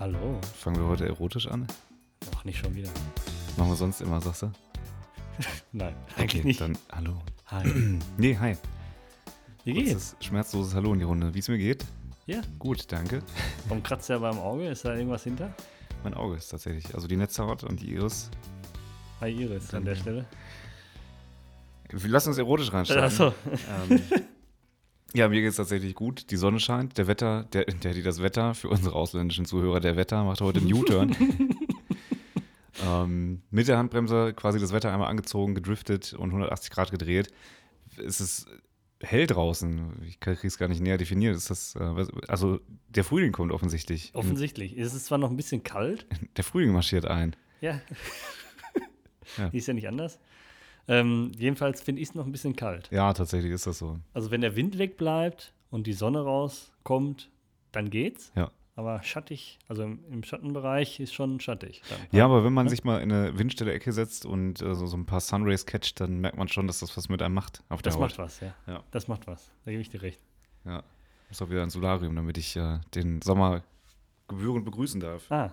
Hallo. Fangen wir heute erotisch an? Ach, nicht schon wieder. Machen wir sonst immer, sagst du? Nein, eigentlich okay, nicht. dann hallo. Hi. Nee, hi. Wie geht's? Kurzes, schmerzloses Hallo in die Runde. Wie es mir geht? Ja. Gut, danke. Warum kratzt ja beim Auge? Ist da irgendwas hinter? Mein Auge ist tatsächlich, also die Netzhaut und die Iris. Hi Iris an der Stelle. Lass uns erotisch reinstarten. Achso. Ähm, ja, mir geht es tatsächlich gut. Die Sonne scheint. Der Wetter, der, der, die das Wetter für unsere ausländischen Zuhörer, der Wetter macht heute einen U-Turn. ähm, mit der Handbremse quasi das Wetter einmal angezogen, gedriftet und 180 Grad gedreht. Es ist hell draußen. Ich kriege es gar nicht näher definiert. Ist das, äh, also der Frühling kommt offensichtlich. Offensichtlich. Es ist zwar noch ein bisschen kalt. Der Frühling marschiert ein. Ja. Ja. Ist ja nicht anders. Ähm, jedenfalls finde ich es noch ein bisschen kalt. Ja, tatsächlich ist das so. Also wenn der Wind wegbleibt und die Sonne rauskommt, dann geht's. Ja. Aber schattig, also im, im Schattenbereich ist schon schattig. Dann. Ja, aber wenn man sich mal in eine windstille Ecke setzt und äh, so, so ein paar Sunrays catcht, dann merkt man schon, dass das was mit einem macht auf der Das Haut. macht was, ja. Ja. Das macht was. Da gebe ich dir recht. Ja. Muss auch wieder ein Solarium, damit ich äh, den Sommer gebührend begrüßen darf. Ah.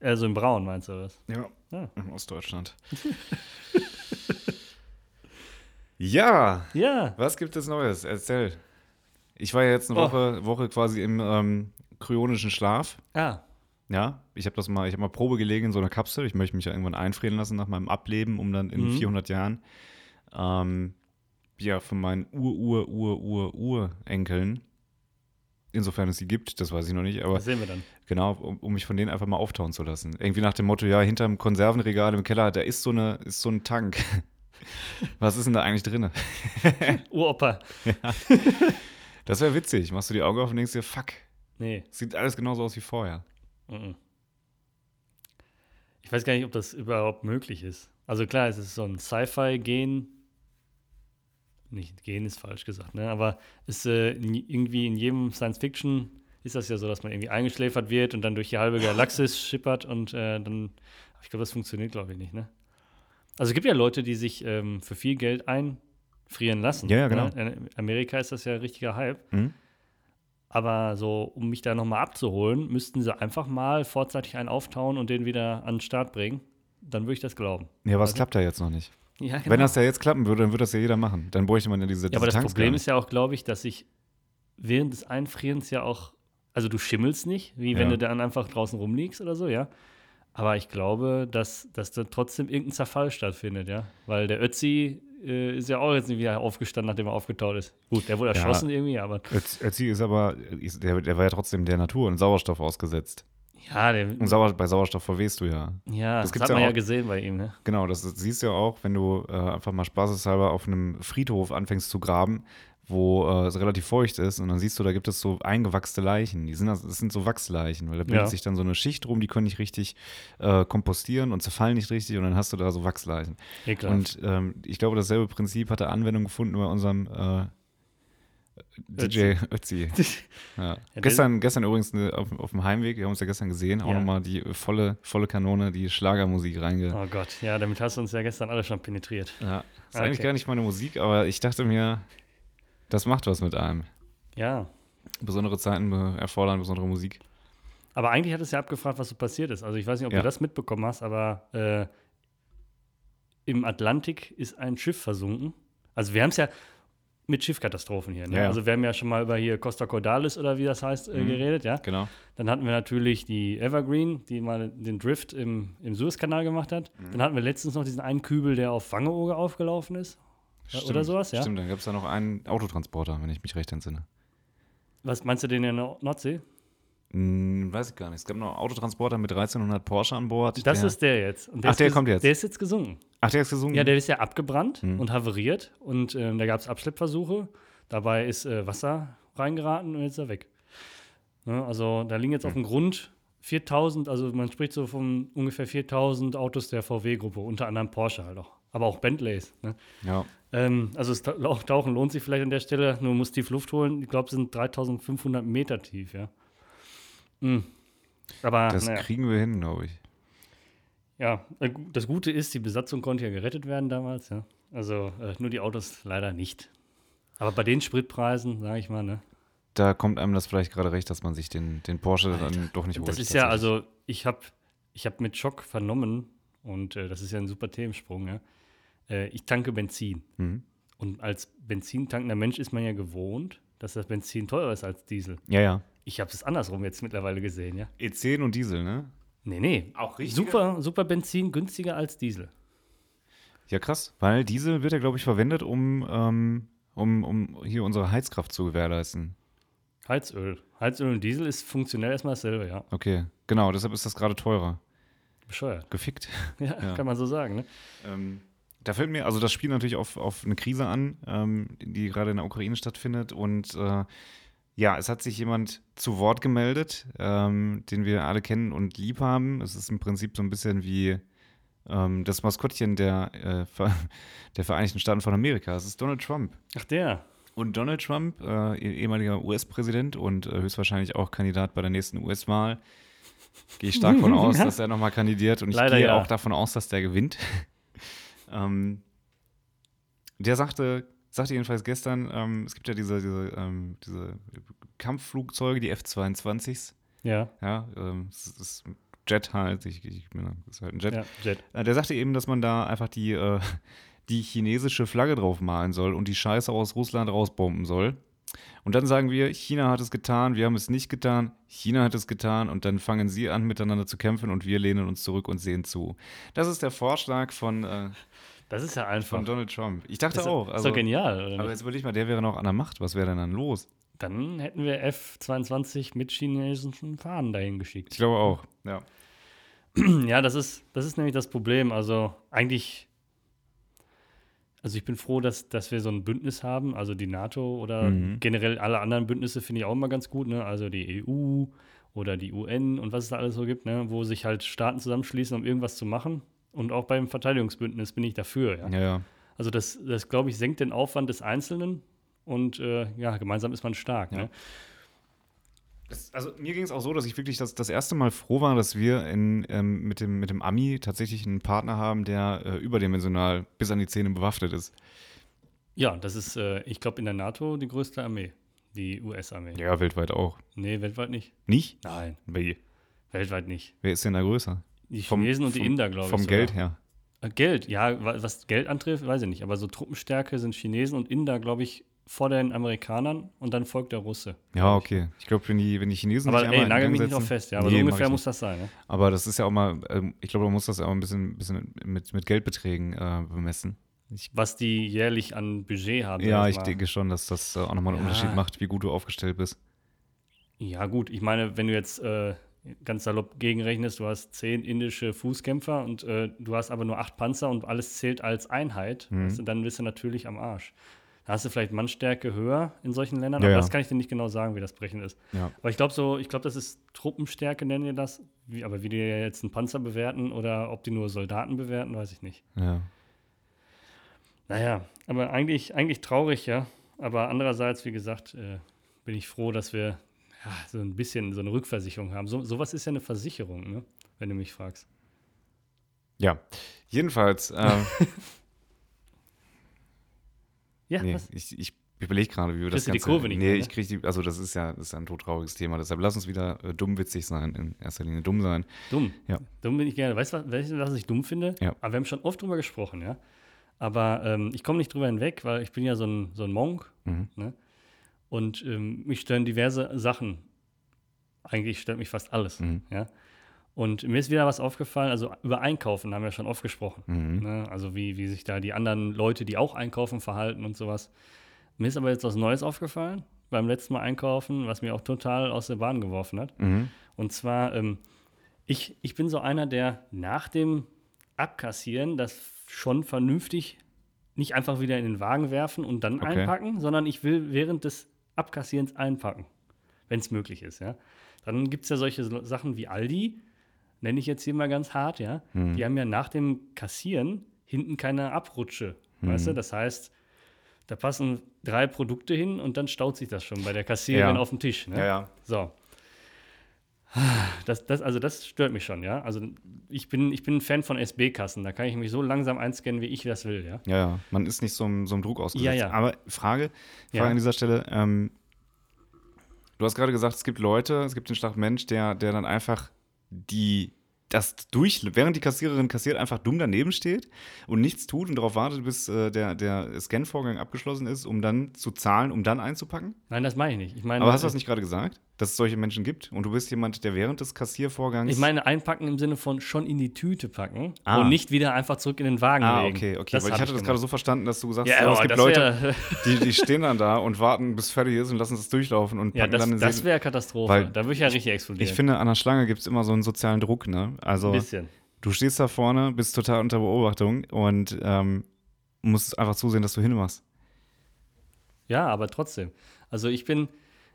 Also im Braun meinst du das? Ja. Ja. In Ostdeutschland. ja, Ja. was gibt es Neues? Erzähl. Ich war ja jetzt eine Oh. Woche, Woche quasi im ähm, kryonischen Schlaf. Ah. Ja, ich habe das mal, ich habe mal Probe gelegen in so einer Kapsel. Ich möchte mich ja irgendwann einfrieren lassen nach meinem Ableben, um dann in Mhm. 400 Jahren ähm, ja von meinen Ur Ur Ur Ur Urenkeln, insofern es sie gibt, das weiß ich noch nicht, aber Das sehen wir dann. genau, um, um mich von denen einfach mal auftauen zu lassen. Irgendwie nach dem Motto, ja, hinterm Konservenregal im Keller, da ist so eine, ist so ein Tank. Was ist denn da eigentlich drin? Uropa. Das wäre witzig. Machst du die Augen auf und denkst dir, fuck, Nee. sieht alles genauso aus wie vorher. Ich weiß gar nicht, ob das überhaupt möglich ist. Also klar, es ist so ein Sci-Fi-Gen. Nicht Gen ist falsch gesagt, ne? Aber ist äh, irgendwie in jedem Science-Fiction ist das ja so, dass man irgendwie eingeschläfert wird und dann durch die halbe Galaxis schippert und äh, dann. Ich glaube, das funktioniert, glaube ich, nicht, ne? Also es gibt ja Leute, die sich ähm, für viel Geld einfrieren lassen. Ja, ja, genau. Ne? In Amerika ist das ja ein richtiger Hype. Hm? Aber so, um mich da nochmal abzuholen, müssten sie einfach mal vorzeitig einen auftauen und den wieder an den Start bringen. Dann würde ich das glauben. Ja, was Also- klappt da jetzt noch nicht? Ja, genau. Wenn das ja jetzt klappen würde, dann würde das ja jeder machen. Dann bräuchte man ja diese, ja, aber das Tanks Problem ist ja auch, glaube ich, dass ich während des Einfrierens ja auch, also du schimmelst nicht, wie wenn Ja. du dann einfach draußen rumliegst oder so, ja. Aber ich glaube, dass, dass da trotzdem irgendein Zerfall stattfindet, ja. Weil der Ötzi äh, ist ja auch jetzt nicht wieder aufgestanden, nachdem er aufgetaut ist. Gut, der wurde Ja. erschossen irgendwie, aber Ötzi ist aber, der, der war ja trotzdem der Natur und Sauerstoff ausgesetzt. Ja, der, Und Sauer, bei Sauerstoff verwehst du ja. ja, das das, hat ja man ja auch. gesehen bei ihm, ne? Genau, das siehst du ja auch, wenn du äh, einfach mal spaßeshalber auf einem Friedhof anfängst zu graben, wo äh, es relativ feucht ist und dann siehst du, da gibt es so eingewachste Leichen. Die sind, das das sind so Wachsleichen, weil da bildet Ja. sich dann so eine Schicht rum, die können nicht richtig äh, kompostieren und zerfallen nicht richtig und dann hast du da so Wachsleichen. Ekelhaft. Und ähm, ich glaube, dasselbe Prinzip hat er Anwendung gefunden bei unserem äh, DJ Ötzi. Ja. gestern, gestern übrigens auf, auf dem Heimweg, wir haben uns ja gestern gesehen, auch Ja. nochmal die volle, volle Kanone, die Schlagermusik reinge. Oh Gott, ja, damit hast du uns ja gestern alle schon penetriert. Ja, ist Okay. eigentlich gar nicht meine Musik, aber ich dachte mir, das macht was mit einem. Ja, Besondere Zeiten erfordern besondere Musik. aber eigentlich hat es ja abgefragt, was so passiert ist. Also ich weiß nicht, ob Ja. du das mitbekommen hast, aber äh, im Atlantik ist ein Schiff versunken. Also wir haben es ja mit Schiffkatastrophen hier. Ne? Ja, ja. Also wir haben ja schon mal über hier Costa Cordalis oder wie das heißt äh, Mhm. geredet, ja. Genau. Dann hatten wir natürlich die Evergreen, die mal den Drift im, im Suezkanal gemacht hat. Mhm. Dann hatten wir letztens noch diesen einen Kübel, der auf Wangeoge aufgelaufen ist. Ja, oder sowas, ja? Stimmt, dann gab es da noch einen Autotransporter, wenn ich mich recht entsinne. Was meinst du den in der Nordsee? Hm, weiß ich gar nicht. Es gab noch einen Autotransporter mit 1300 Porsche an Bord. Das der, ist der jetzt. Und Ach, ist der kommt jetzt. Der ist jetzt gesunken. Ach, der ist gesungen. Ja, der ist ja abgebrannt Mhm. und haveriert und ähm, da gab es Abschleppversuche. Dabei ist äh, Wasser reingeraten und jetzt ist er weg. Ne, also da liegen jetzt auf dem Grund 4000, also man spricht so von ungefähr 4000 Autos der VW-Gruppe, unter anderem Porsche halt auch, aber auch Bentleys. Ne? ja. Ähm, also Lau- Tauchen lohnt sich vielleicht an der Stelle, nur muss tief Luft holen. Ich glaube, es sind 3500 Meter tief, ja. Mhm. Aber Das naja. kriegen wir hin, glaube ich. Ja, äh, das Gute ist, die Besatzung konnte ja gerettet werden damals, ja. Also äh, nur die Autos leider nicht. Aber bei den Spritpreisen, sage ich mal, ne? da kommt einem das vielleicht gerade recht, dass man sich den, den Porsche dann doch nicht holt. Das ist ja, also ich habe ich hab mit Schock vernommen, und äh, das ist ja ein super Themensprung, ja. Äh, ich tanke Benzin. Mhm. Und als benzintankender Mensch ist man ja gewohnt, dass das Benzin teurer ist als Diesel. Ja, ja. Ich habe es andersrum jetzt mittlerweile gesehen, ja. E10 und Diesel, ne? Nee, nee. Auch richtig. Super, super Benzin günstiger als Diesel. Ja, krass. Weil Diesel wird ja, glaube ich, verwendet, um, ähm, um, um hier unsere Heizkraft zu gewährleisten. Heizöl. Heizöl und Diesel ist funktionell erstmal dasselbe, ja. Okay, genau. Deshalb ist das gerade teurer. Bescheuert. Gefickt. Ja, Ja. kann man so sagen, ne? Ähm, da fällt mir, also das spielt natürlich auf, auf eine Krise an, ähm, die gerade in der Ukraine stattfindet. Und äh, ja, es hat sich jemand zu Wort gemeldet, ähm, den wir alle kennen und lieb haben. Es ist im Prinzip so ein bisschen wie ähm, das Maskottchen der, äh, Ver der Vereinigten Staaten von Amerika. Es ist Donald Trump. Ach, der. Und Donald Trump, äh, eh- ehemaliger US-Präsident und äh, höchstwahrscheinlich auch Kandidat bei der nächsten US-Wahl, gehe ich stark davon aus, dass er nochmal kandidiert. Und ich Leider gehe ja. auch davon aus, dass der gewinnt. ähm, der sagte, sagte jedenfalls gestern, ähm, es gibt ja diese, diese, ähm, diese Kampfflugzeuge, die F-22s. Ja, Ja, ähm, es ist Jet halt, ich, ich, das ist halt ein Jet. ja, Jet. Äh, Der sagte eben, dass man da einfach die, äh, die chinesische Flagge drauf malen soll und die Scheiße aus Russland rausbomben soll. Und dann sagen wir, China hat es getan, wir haben es nicht getan, China hat es getan und dann fangen sie an, miteinander zu kämpfen und wir lehnen uns zurück und sehen zu. Das ist der Vorschlag von, äh, Das ist ja einfach. von Donald Trump. Ich dachte ist, auch. ist Also, doch genial, aber jetzt überleg mal, der wäre noch an der Macht. Was wäre denn dann los? Dann hätten wir F-22 mit chinesischen Fahnen dahin Ich geschickt. glaube auch. Ja. Ja, das ist, das ist nämlich das Problem. Also eigentlich, also ich bin froh, dass, dass wir so ein Bündnis haben, also die NATO oder Mhm. generell alle anderen Bündnisse finde ich auch immer ganz gut, ne? Also die EU oder die UN und was es da alles so gibt, ne? Wo sich halt Staaten zusammenschließen, um irgendwas zu machen. Und auch beim Verteidigungsbündnis bin ich dafür, ja. Ja, ja. Also das, das glaube ich, senkt den Aufwand des Einzelnen und äh, ja, gemeinsam ist man stark. Ja. Ne? Das, also mir ging es auch so, dass ich wirklich das, das erste Mal froh war, dass wir in, ähm, mit, dem, mit dem Ami tatsächlich einen Partner haben, der äh, überdimensional bis an die Zähne bewaffnet ist. Ja, das ist, äh, ich glaube, in der NATO die größte Armee, die US-Armee. Ja, weltweit auch. Nee, weltweit nicht. Nicht? Nein, Wie? weltweit nicht. Wer ist denn da größer? Die Vom- Chinesen und die vom- Inder, glaube ich. Vom sogar. Geld her. Äh, Geld, ja, wa- was Geld antrifft, weiß ich nicht. Aber so Truppenstärke sind Chinesen und Inder, glaube ich, vor den Amerikanern und dann folgt der Russe. Ja, okay. Ich glaube, wenn die, wenn die Chinesen Aber sich einmal ey, nagel mich nicht noch fest, ja. Aber Nee, so ungefähr muss das sein, ne? Aber das ist ja auch mal, ähm, ich glaube, man muss das ja auch ein bisschen, bisschen mit, mit Geldbeträgen äh, bemessen. Ich, Was die jährlich an Budget haben. ja, ich mal. denke schon, dass das äh, auch nochmal einen Ja. Unterschied macht, wie gut du aufgestellt bist. Ja, gut, ich meine, wenn du jetzt äh, ganz salopp gegenrechnest, du hast zehn indische Fußkämpfer und äh, du hast aber nur acht Panzer und alles zählt als Einheit, Mhm. weißt du, dann bist du natürlich am Arsch. Da hast du vielleicht Mannstärke höher in solchen Ländern, Ja, aber ja. das kann ich dir nicht genau sagen, wie das brechen ist. Ja. Aber ich glaube so, ich glaube, das ist Truppenstärke, nennen die das. Wie, aber wie die jetzt einen Panzer bewerten oder ob die nur Soldaten bewerten, weiß ich nicht. Ja. Naja, aber eigentlich, eigentlich traurig, ja. Aber andererseits, wie gesagt, äh, bin ich froh, dass wir ja, so ein bisschen so eine Rückversicherung haben. So, sowas ist ja eine Versicherung, ne? wenn du mich fragst. Ja. Jedenfalls, ähm, Ja, nee, was? ich, ich überlege gerade, wie wir das Kriegst die Ganze. Kurve nicht nee, mehr, ich ne? kriege die, also das ist ja, das ist ein todtrauriges Thema. Deshalb lass uns wieder äh, dummwitzig sein, in erster Linie dumm sein. Dumm. Ja. Dumm bin ich gerne. Weißt du, was, was ich dumm finde? Ja. Aber wir haben schon oft drüber gesprochen, ja. Aber ähm, ich komme nicht drüber hinweg, weil ich bin ja so ein, so ein Monk, Mhm. ne? Und ähm, mich stören diverse Sachen. Eigentlich stört mich fast alles, Mhm. ja. Und mir ist wieder was aufgefallen, also über Einkaufen haben wir schon oft gesprochen. Mhm. Ne? Also wie, wie sich da die anderen Leute, die auch einkaufen, verhalten und sowas. Mir ist aber jetzt was Neues aufgefallen beim letzten Mal einkaufen, was mir auch total aus der Bahn geworfen hat. Mhm. Und zwar, ähm, ich, ich bin so einer, der nach dem Abkassieren das schon vernünftig nicht einfach wieder in den Wagen werfen und dann Okay. einpacken, sondern ich will während des Abkassierens einpacken, wenn es möglich ist, ja. Dann gibt es ja solche so- Sachen wie Aldi, nenne ich jetzt hier mal ganz hart, ja. Mhm. Die haben ja nach dem Kassieren hinten keine Abrutsche, weißt Mhm. du? Das heißt, da passen drei Produkte hin und dann staut sich das schon bei der Kassiererin Ja. auf dem Tisch. Ne? Ja, ja. So. Das, das, also das stört mich schon, ja. Also ich bin, ich bin ein Fan von SB-Kassen. Da kann ich mich so langsam einscannen, wie ich das will, ja. Ja, ja, man ist nicht so, einem- so einem Druck ausgesetzt. Ja, ja. Aber Frage, Frage Ja. an dieser Stelle, ähm, Du hast gerade gesagt, es gibt Leute, es gibt den Schlag Mensch, der, der dann einfach die das durch, während die Kassiererin kassiert, einfach dumm daneben steht und nichts tut und darauf wartet, bis äh, der, der Scan-Vorgang abgeschlossen ist, um dann zu zahlen, um dann einzupacken? Nein, das meine ich nicht. Ich meine, Aber hast du das nicht gerade gesagt, dass es solche Menschen gibt? Und du bist jemand, der während des Kassiervorgangs. Ich meine, einpacken im Sinne von schon in die Tüte packen Ah. und nicht wieder einfach zurück in den Wagen Ah, legen. okay, okay. Das Weil ich hatte das gerade so verstanden, dass du gesagt hast, Ja, oh, es gibt Leute, die, die stehen dann da und warten, bis fertig ist und lassen es durchlaufen und Ja, packen das, dann den das wäre Katastrophe. Weil da würde ich ja richtig explodieren. Ich finde, an der Schlange gibt es immer so einen sozialen Druck, ne? Also. Ein bisschen. Du stehst da vorne, bist total unter Beobachtung und ähm, musst einfach zusehen, dass du hinmachst. Ja, aber trotzdem. Also ich bin,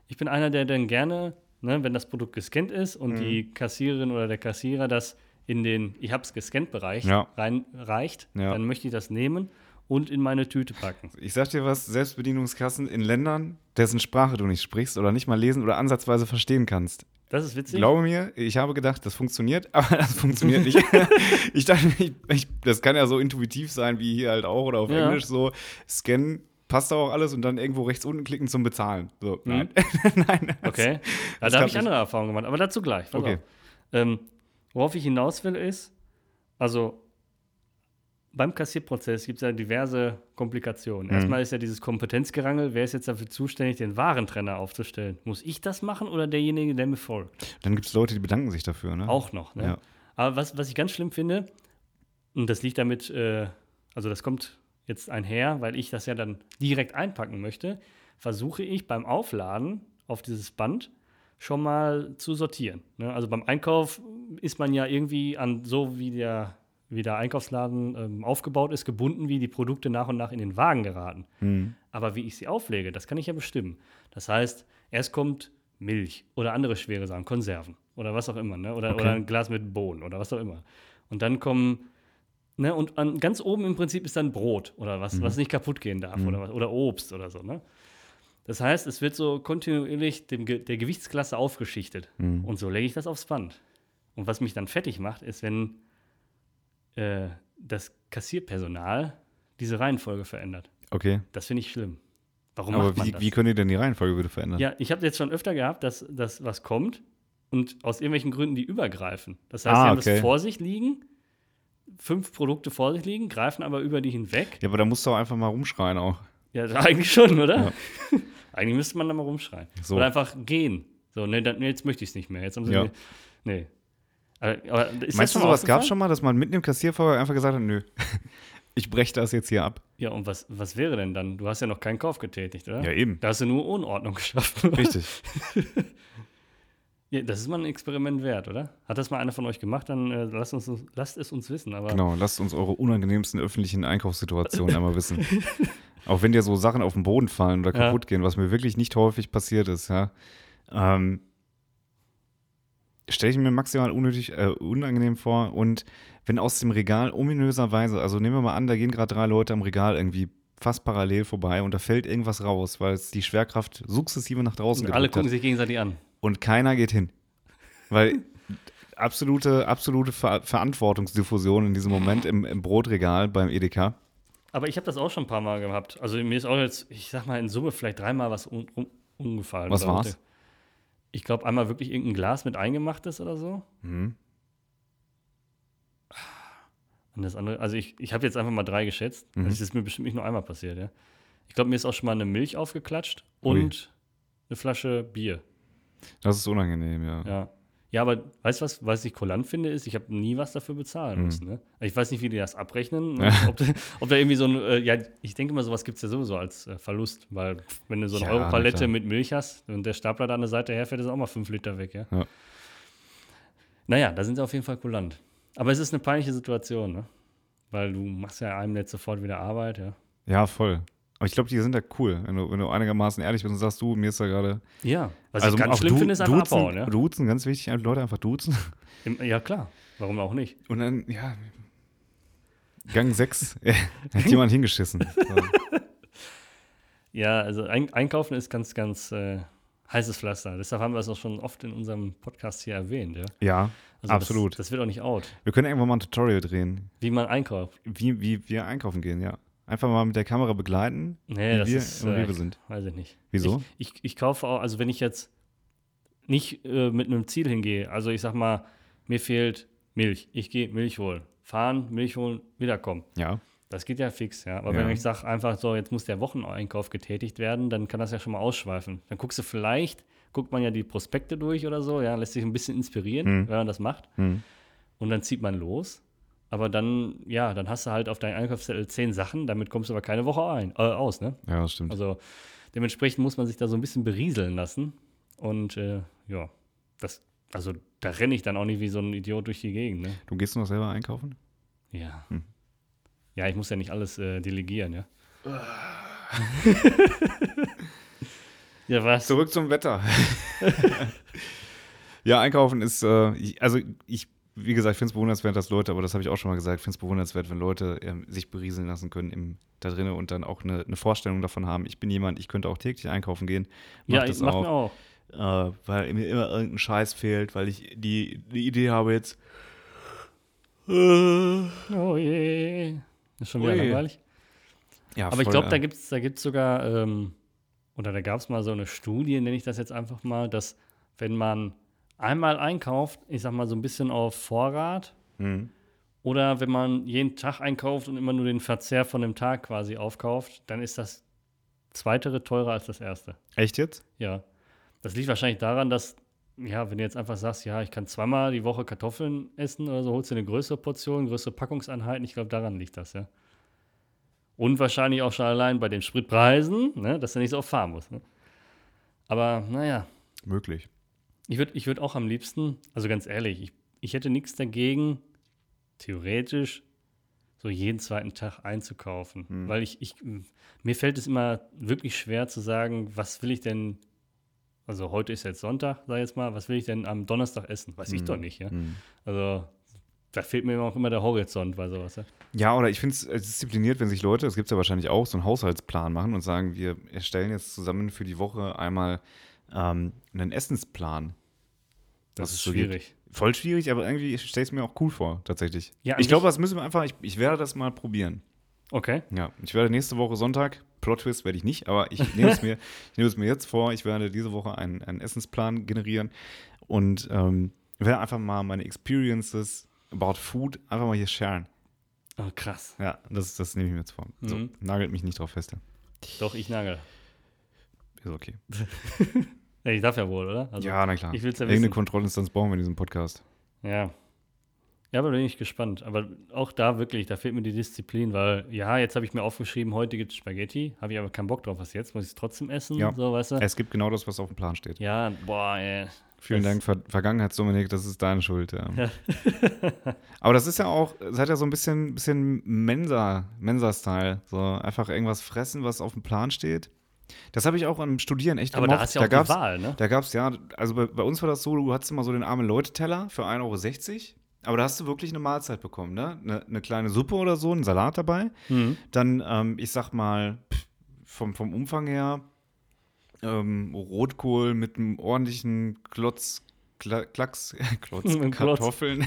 ich bin einer, der dann gerne, ne, wenn das Produkt gescannt ist und Mhm. die Kassiererin oder der Kassierer das in den Ich hab's gescannt Bereich Ja. reinreicht, Ja. dann möchte ich das nehmen und in meine Tüte packen. Ich sag dir was, Selbstbedienungskassen in Ländern, dessen Sprache du nicht sprichst oder nicht mal lesen oder ansatzweise verstehen kannst. Das ist witzig. Glaube mir, ich habe gedacht, das funktioniert, aber das funktioniert nicht. ich dachte, ich, ich, das kann ja so intuitiv sein wie hier halt auch oder auf Ja. Englisch so, scannen, passt da auch alles und dann irgendwo rechts unten klicken zum Bezahlen. So, nein. nein. das- Okay. Ja, da habe ich nicht. andere Erfahrungen gemacht, aber dazu gleich. Pass Okay. Ähm, worauf ich hinaus will, ist, also beim Kassierprozess gibt es ja diverse Komplikationen. Mhm. Erstmal ist ja dieses Kompetenzgerangel, wer ist jetzt dafür zuständig, den Warentrenner aufzustellen? Muss ich das machen oder derjenige, der mir folgt? Dann gibt es Leute, die bedanken sich dafür, ne? Auch noch. Ne? Ja. Aber was, was ich ganz schlimm finde, und das liegt damit, äh, also das kommt jetzt einher, weil ich das ja dann direkt einpacken möchte, versuche ich beim Aufladen auf dieses Band schon mal zu sortieren. Ne? Also beim Einkauf ist man ja irgendwie an so wie der, wie der Einkaufsladen ähm, aufgebaut ist, gebunden, wie die Produkte nach und nach in den Wagen geraten. Mhm. Aber wie ich sie auflege, das kann ich ja bestimmen. Das heißt, erst kommt Milch oder andere schwere Sachen, Konserven oder was auch immer, ne? oder, Okay. oder ein Glas mit Bohnen oder was auch immer. Und dann kommen, ne, und an, ganz oben im Prinzip ist dann Brot oder was, was nicht kaputt gehen darf oder, was, oder Obst oder so. Ne? Das heißt, es wird so kontinuierlich dem, der Gewichtsklasse aufgeschichtet. Und so lege ich das aufs Band. Und was mich dann fertig macht, ist, wenn äh, das Kassierpersonal diese Reihenfolge verändert. Okay. Das finde ich schlimm. Warum Aber wie, wie könnt ihr denn die Reihenfolge wieder verändern? ja, ich habe jetzt schon öfter gehabt, dass, dass was kommt und aus irgendwelchen Gründen die übergreifen. Das heißt, Ah, sie haben okay. das vor sich liegen, fünf Produkte vor sich liegen, greifen aber über die hinweg. Ja, aber da musst du auch einfach mal rumschreien auch. Ja, eigentlich schon, oder? eigentlich müsste man da mal rumschreien. So. Oder einfach gehen. So, nee, dann, nee jetzt möchte ich es nicht mehr. Jetzt haben sie Ja. nee. Aber, ist das Meinst du, schon mal sowas gab aufgefallen? schon mal, dass man mitten im Kassiervorgang einfach gesagt hat, nö, ich breche das jetzt hier ab. Ja, und was, was wäre denn dann? Du hast ja noch keinen Kauf getätigt, oder? Ja, eben. Da hast du nur Unordnung geschaffen. Richtig. Ja, das ist mal ein Experiment wert, oder? Hat das mal einer von euch gemacht? Dann äh, lasst, uns, lasst es uns wissen. Aber Genau, lasst uns eure unangenehmsten öffentlichen Einkaufssituationen einmal wissen. Auch wenn dir so Sachen auf den Boden fallen oder Ja. kaputt gehen, was mir wirklich nicht häufig passiert ist, ja. Ähm, Stelle ich mir maximal unnötig, äh, unangenehm vor. Und wenn aus dem Regal ominöserweise, also nehmen wir mal an, da gehen gerade drei Leute am Regal irgendwie fast parallel vorbei und da fällt irgendwas raus, weil es die Schwerkraft sukzessive nach draußen und alle gucken hat. sich gegenseitig an. Und keiner geht hin. Weil absolute, absolute Ver Verantwortungsdiffusion in diesem Moment im, im Brotregal beim Edeka. Aber ich habe das auch schon ein paar Mal gehabt. Also mir ist auch jetzt, ich sag mal in Summe vielleicht dreimal was un um, umgefallen. Was war's? Ich glaube einmal wirklich irgendein Glas mit eingemachtes oder so. Mhm. Und das andere, also ich, ich habe jetzt einfach mal drei geschätzt. Mhm. Das ist mir bestimmt nicht nur einmal passiert, ja. Ich glaube, mir ist auch schon mal eine Milch aufgeklatscht Ui. und eine Flasche Bier. Das ist unangenehm, ja. Ja. Ja, aber weißt du was, was ich kulant finde, ist, ich habe nie was dafür bezahlen Mhm. müssen. Ne? Ich weiß nicht, wie die das abrechnen. ob, da- ob da irgendwie so ein, äh, ja, ich denke mal, sowas gibt es ja sowieso als äh, Verlust, weil wenn du so eine Ja, Europalette mit Milch hast und der Stapler da an der Seite herfährt, ist auch mal fünf Liter weg, ja. Ja. Naja, da sind sie auf jeden Fall kulant. Aber es ist eine peinliche Situation, ne? Weil du machst ja einem jetzt sofort wieder Arbeit, ja. Ja, voll. Aber ich glaube, die sind da cool, wenn du, wenn du einigermaßen ehrlich bist und sagst, du, mir ist da gerade. Ja, was also ich ganz auch schlimm du- finde, ist einfach duzen, abbauen, ja. Duzen, ganz wichtig, Leute einfach duzen. Ja, klar. Warum auch nicht? Und dann, ja. Gang 6, hat jemand hingeschissen. So. Ja, also ein, einkaufen ist ganz, ganz äh, heißes Pflaster. Deshalb haben wir es auch schon oft in unserem Podcast hier erwähnt. Ja? Ja, Also absolut. Das, das wird auch nicht out. Wir können irgendwann mal ein Tutorial drehen, Wie man einkauft. wie, wie wir einkaufen gehen, ja. Einfach mal mit der Kamera begleiten, Nee, wie das wir ist, im äh, sind. weiß ich nicht. Wieso? Ich, ich, ich kaufe auch, also wenn ich jetzt nicht äh, mit einem Ziel hingehe. Also ich sag mal, mir fehlt Milch. Ich gehe Milch holen. Fahren, Milch holen, wiederkommen. Ja. Das geht ja fix, ja. Aber Ja. wenn ich sage einfach so, jetzt muss der Wocheneinkauf getätigt werden, dann kann das ja schon mal ausschweifen. Dann guckst du vielleicht, guckt man ja die Prospekte durch oder so, ja, lässt sich ein bisschen inspirieren, Hm. wenn man das macht. Hm. Und dann zieht man los. Aber dann, ja, dann hast du halt auf deinen Einkaufszettel zehn Sachen, damit kommst du aber keine Woche ein, äh, aus, ne? Ja, das stimmt. Also dementsprechend muss man sich da so ein bisschen berieseln lassen. Und äh, ja, das, also da renne ich dann auch nicht wie so ein Idiot durch die Gegend, ne? Du gehst noch selber einkaufen? Ja. Hm. Ja, ich muss ja nicht alles äh, delegieren, ja. ja, was? Zurück zum Wetter. ja, einkaufen ist, äh, ich, also ich, wie gesagt, ich finde es bewundernswert, dass Leute, aber das habe ich auch schon mal gesagt, ich finde es bewundernswert, wenn Leute ähm, sich berieseln lassen können im, da drinnen und dann auch eine, eine Vorstellung davon haben. Ich bin jemand, ich könnte auch täglich einkaufen gehen. Mach Ja, das ich mach mir auch. äh, weil mir immer irgendein Scheiß fehlt, weil ich die, die Idee habe jetzt. Äh, Oh je. Ist schon wieder Ui. langweilig. ja, Aber ich voll, glaube, da äh, gibt es da gibt's sogar, ähm, oder da gab es mal so eine Studie, nenne ich das jetzt einfach mal, dass wenn man einmal einkauft, ich sag mal so ein bisschen auf Vorrat, hm. oder wenn man jeden Tag einkauft und immer nur den Verzehr von dem Tag quasi aufkauft, dann ist das zweitere teurer als das erste. Echt jetzt? Ja. Das liegt wahrscheinlich daran, dass, ja, wenn du jetzt einfach sagst, ja, ich kann zweimal die Woche Kartoffeln essen oder so, holst du eine größere Portion, größere Packungseinheiten. Ich glaube, daran liegt das, ja. Und wahrscheinlich auch schon allein bei den Spritpreisen, ne, dass du nicht so oft fahren musst. Ne? Aber naja, Möglich. Ich würde ich würd auch am liebsten, also ganz ehrlich, ich, ich hätte nichts dagegen, theoretisch so jeden zweiten Tag einzukaufen. Hm. Weil ich, ich, mir fällt es immer wirklich schwer zu sagen, was will ich denn, also heute ist jetzt Sonntag, sag ich jetzt mal, was will ich denn am Donnerstag essen? Weiß ich Hm. doch nicht, ja. Hm. Also da fehlt mir auch immer der Horizont bei sowas, ja. Ja, oder ich finde es diszipliniert, wenn sich Leute, das gibt es ja wahrscheinlich auch, so einen Haushaltsplan machen und sagen, wir erstellen jetzt zusammen für die Woche einmal ähm, einen Essensplan. Das ist so gibt. schwierig. Voll schwierig, aber irgendwie stelle ich es mir auch cool vor, tatsächlich. Ja, ich glaube, das müssen wir einfach, ich, ich werde das mal probieren. Okay. Ja, ich werde nächste Woche Sonntag, Plot Twist werde ich nicht, aber ich nehme es mir, ich nehme es mir jetzt vor, ich werde diese Woche einen, einen Essensplan generieren und ähm, werde einfach mal meine Experiences about Food einfach mal hier sharen. Oh, krass. Ja, das, das nehme ich mir jetzt vor. So, Mhm. nagelt mich nicht drauf fest. Doch, ich nagel. Ist okay. Ja, ich darf ja wohl, oder? Also, ja, na klar. ich will's ja Irgendeine wissen. Kontrollinstanz brauchen wir in diesem Podcast. Ja. Ja, aber bin ich gespannt. Aber auch da wirklich, da fehlt mir die Disziplin, weil, ja, jetzt habe ich mir aufgeschrieben, heute gibt es Spaghetti, habe ich aber keinen Bock drauf. Was jetzt? Muss ich es trotzdem essen? Ja. So, weißt du? Es gibt genau das, was auf dem Plan steht. Ja, boah, ey. Vielen Das- Dank, Ver Vergangenheitsdominik, das ist deine Schuld. Ja. Aber das ist ja auch, es hat ja so ein bisschen, bisschen Mensa, Mensa-Style. So einfach irgendwas fressen, was auf dem Plan steht. Das habe ich auch am Studieren echt Aber gemocht. da hast du ja auch gab's, die Wahl, ne? Da gab es ja, also bei, bei uns war das so, du hattest immer so den armen Leute-Teller für 1,60 Euro. Aber da hast du wirklich eine Mahlzeit bekommen, ne? Eine, eine kleine Suppe oder so, ein Salat dabei. Mhm. Dann, ähm, ich sag mal, vom, vom Umfang her, ähm, Rotkohl mit einem ordentlichen Klotz, Kla, Klacks, Klotz. Kartoffeln.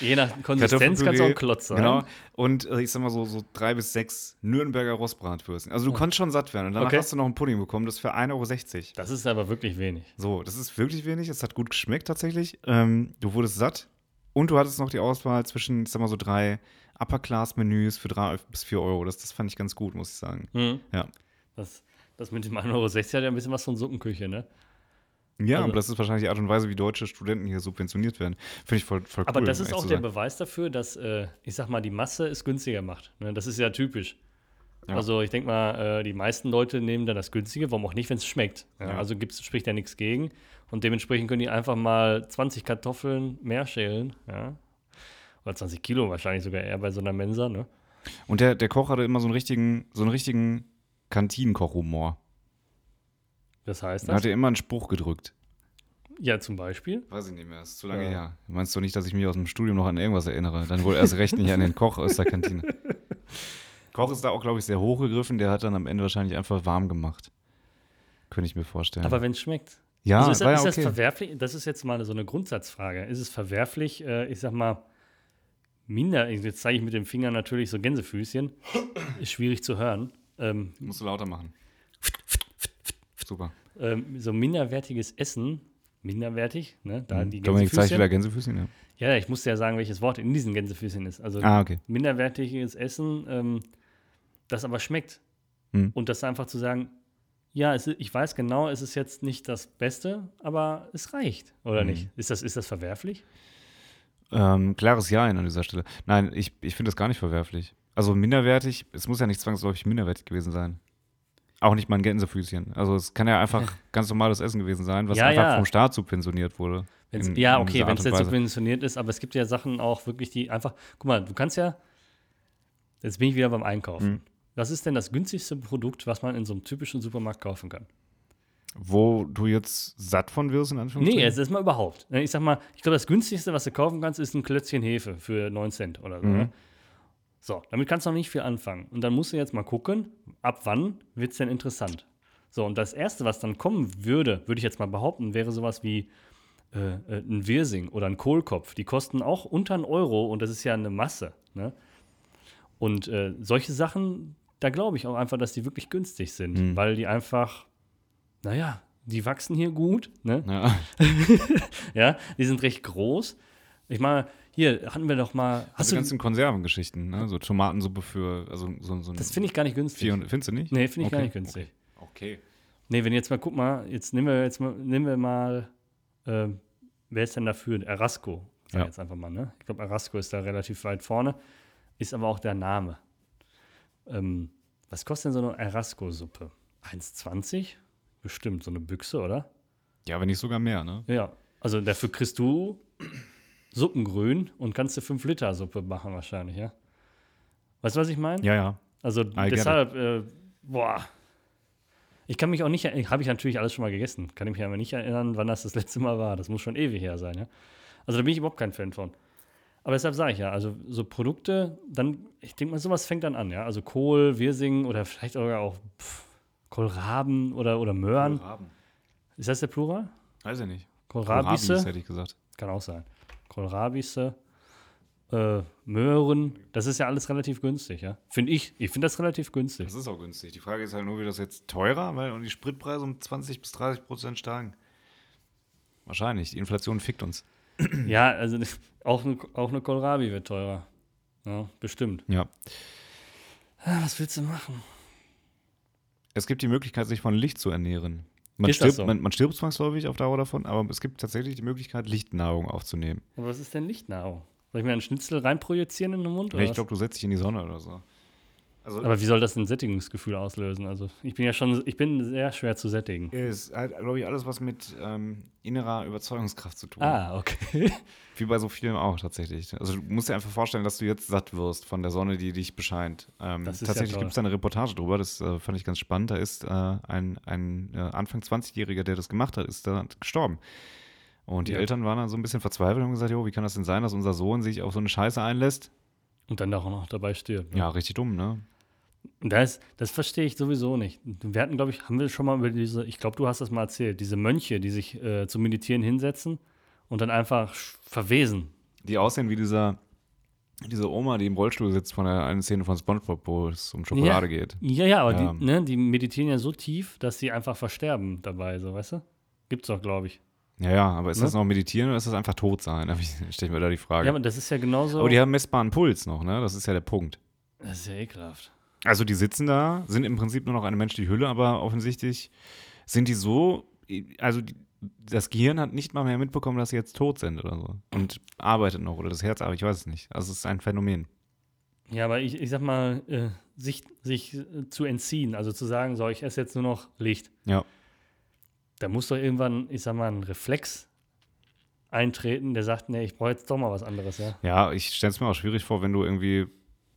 Je nach Konsistenz kannst du auch ein Klotz sein. Genau. Und äh, ich sag mal so, so drei bis sechs Nürnberger Rostbratwürsten. Also du konntest schon satt werden. Und danach Okay. hast du noch einen Pudding bekommen, das für 1,60 Euro. Das ist aber wirklich wenig. So, das ist wirklich wenig. Es hat gut geschmeckt tatsächlich. Ähm, du wurdest satt. Und du hattest noch die Auswahl zwischen, ich sag mal so drei Upper-Class-Menüs für drei bis vier Euro. Das, das fand ich ganz gut, muss ich sagen. Mhm. Ja. Das, das mit dem 1,60 Euro hat ja ein bisschen was von Suppenküche, ne? Ja, Also- aber das ist wahrscheinlich die Art und Weise, wie deutsche Studenten hier subventioniert werden. Finde ich voll, voll cool. Aber das ist auch der. Beweis dafür, dass, äh, ich sag mal, die Masse es günstiger macht. Ne? Das ist ja typisch. Ja. Also ich denke mal, äh, die meisten Leute nehmen da das Günstige, warum auch nicht, wenn es schmeckt. Ja? Ja. Also gibt's, spricht ja nichts gegen. Und dementsprechend können die einfach mal 20 Kartoffeln mehr schälen. Ja? Oder 20 Kilo wahrscheinlich sogar eher bei so einer Mensa. Ne? Und der, der Koch hatte immer so einen richtigen, so einen richtigen Kantinenkoch-Humor. Das heißt Er das? hatte immer einen Spruch gedrückt. Ja, zum Beispiel. Weiß ich nicht mehr, das ist zu lange Ja. her. Du meinst doch nicht, dass ich mich aus dem Studium noch an irgendwas erinnere? Dann wohl erst recht nicht an den Koch aus der Kantine. Koch ist da auch, glaube ich, sehr hochgegriffen. Der hat dann am Ende wahrscheinlich einfach warm gemacht. Könnte ich mir vorstellen. Aber wenn es schmeckt. ja, also ist, war das, ja ist okay. das verwerflich? Das ist jetzt mal so eine Grundsatzfrage. Ist es verwerflich, äh, ich sag mal, minder, jetzt zeige ich mit dem Finger natürlich so Gänsefüßchen, ist schwierig zu hören, ähm, Musst du lauter machen. Super. ähm, so minderwertiges Essen minderwertig. Ne? Da die Hm. Dominik zeigt wieder Gänsefüßchen, ja. Ja, ich musste ja sagen, welches Wort in diesen Gänsefüßchen ist. Also Ah, okay. minderwertiges Essen, ähm, das aber schmeckt. Hm. Und das einfach zu sagen, ja, es, ich weiß genau, es ist jetzt nicht das Beste, aber es reicht, oder Hm. nicht? Ist das, ist das verwerflich? Ähm, klares Ja an dieser Stelle. Nein, ich, ich finde das gar nicht verwerflich. Also minderwertig, es muss ja nicht zwangsläufig minderwertig gewesen sein. Auch nicht mal ein Gänsefüßchen. Also es kann ja einfach ganz normales Essen gewesen sein, was Ja, einfach ja. vom Staat subventioniert wurde. Wenn's, In- ja, okay, wenn es jetzt subventioniert ist, aber es gibt ja Sachen auch wirklich, die einfach, guck mal, du kannst ja, jetzt bin ich wieder beim Einkaufen. Mhm. Was ist denn das günstigste Produkt, was man in so einem typischen Supermarkt kaufen kann? Wo du jetzt satt von wirst, in Anführungszeichen? Nee, jetzt erstmal überhaupt. Ich sag mal, ich glaube, das günstigste, was du kaufen kannst, ist ein Klötzchen Hefe für 9 Cent oder so. Mhm. Ne? So, damit kannst du noch nicht viel anfangen. Und dann musst du jetzt mal gucken, ab wann wird es denn interessant. So, und das Erste, was dann kommen würde, würde ich jetzt mal behaupten, wäre sowas wie äh, äh, ein Wirsing oder ein Kohlkopf. Die kosten auch unter einen Euro und das ist ja eine Masse. Ne? Und äh, solche Sachen, da glaube ich auch einfach, dass die wirklich günstig sind, Mhm. weil die einfach, naja, die wachsen hier gut. Ne? Ja. Ja, die sind recht groß. Ich meine, hier hatten wir doch mal. Hast Also du, ganzen Konservengeschichten, ne? So Tomatensuppe für, also so, so ein das finde ich gar nicht günstig. 400 findest du nicht? Nee, finde ich gar Okay. nicht günstig. Okay. Nee, wenn jetzt mal, guck mal, jetzt nehmen wir jetzt mal, nehmen wir mal, ähm, wer ist denn dafür? Erasco, sag ich Ja. jetzt einfach mal, ne? Ich glaube, Erasco ist da relativ weit vorne, ist aber auch der Name. Ähm, was kostet denn so eine Erasco-Suppe? 1,20? Bestimmt, so eine Büchse, oder? Ja, wenn nicht sogar mehr, ne? Ja, also dafür kriegst du Suppengrün und kannst du 5 Liter Suppe machen wahrscheinlich, ja? Weißt du, was ich meine? Ja, ja. Also get deshalb, äh, boah. Ich kann mich auch nicht, habe ich natürlich alles schon mal gegessen, kann ich mich aber nicht erinnern, wann das das letzte Mal war. Das muss schon ewig her sein, ja? Also da bin ich überhaupt kein Fan von. Aber deshalb sage ich ja, also so Produkte, dann, ich denke mal, sowas fängt dann an, ja? Also Kohl, Wirsing oder vielleicht sogar auch pff, Kohlraben oder, oder Möhren. Ist das der Plural? Weiß ich nicht. Kohlrabisse? Kohlrabis, hätte ich gesagt. Kann auch sein. Kohlrabisse, äh, Möhren, das ist ja alles relativ günstig, ja. Finde ich. Ich finde das relativ günstig. Das ist auch günstig. Die Frage ist halt nur, wie das jetzt teurer, weil und die Spritpreise um 20 bis 30 Prozent steigen. Wahrscheinlich. Die Inflation fickt uns. Ja, also auch eine, auch eine Kohlrabi wird teurer. Ja, bestimmt. Ja. Ah, Was willst du machen? Es gibt die Möglichkeit, sich von Licht zu ernähren. Man, Ist stirbt, so? man, man stirbt zwangsläufig auf Dauer davon, aber es gibt tatsächlich die Möglichkeit, Lichtnahrung aufzunehmen. Aber was ist denn Lichtnahrung? Soll ich mir einen Schnitzel reinprojizieren in den Mund? Ja, Oder ich glaube, du setzt dich in die Sonne oder so. Also, Aber wie soll das ein Sättigungsgefühl auslösen? Also ich bin ja schon, ich bin sehr schwer zu sättigen. ist halt, glaube ich, alles, was mit ähm, innerer Überzeugungskraft zu tun hat. Ah, okay. Wie bei so vielen auch tatsächlich. Also du musst dir einfach vorstellen, dass du jetzt satt wirst von der Sonne, die dich bescheint. Ähm, Das ist ja tatsächlich toll. gibt es da eine Reportage drüber, das äh, fand ich ganz spannend. Da ist äh, ein, ein äh, Anfang 20-Jähriger, der das gemacht hat, ist da gestorben. Und die Ja. Eltern waren dann so ein bisschen verzweifelt und haben gesagt, jo, wie kann das denn sein, dass unser Sohn sich auf so eine Scheiße einlässt? Und dann auch noch dabei stirbt. ne? Ja, richtig dumm, ne? Das, das verstehe ich sowieso nicht. Wir hatten, glaube ich, haben wir schon mal über diese, ich glaube, du hast das mal erzählt, diese Mönche, die sich äh, zum Meditieren hinsetzen und dann einfach verwesen. Die aussehen wie dieser, diese Oma, die im Rollstuhl sitzt von der einen Szene von Spongebob, wo es um Schokolade geht. Ja, ja, aber Ja. Die, ne, die meditieren ja so tief, dass sie einfach versterben dabei, so, weißt du? Gibt's doch, glaube ich. Ja, ja, aber ist Ne? das noch meditieren oder ist das einfach tot sein? Da stelle ich mir da die Frage. Ja, aber das ist ja genauso. aber die haben messbaren Puls noch, ne? Das ist ja der Punkt. das ist ja ekelhaft. Also die sitzen da, sind im Prinzip nur noch eine menschliche Hülle, aber offensichtlich sind die so, also die, das Gehirn hat nicht mal mehr mitbekommen, dass sie jetzt tot sind oder so und arbeitet noch oder das Herz, aber ich weiß es nicht. Also es ist ein Phänomen. Ja, aber ich, ich sag mal, äh, sich, sich äh, zu entziehen, also zu sagen, so, ich esse jetzt nur noch Licht. Ja. Da muss doch irgendwann, ich sag mal, ein Reflex eintreten, der sagt, nee, ich brauche jetzt doch mal was anderes, ja. Ja, ich stelle es mir auch schwierig vor, wenn du irgendwie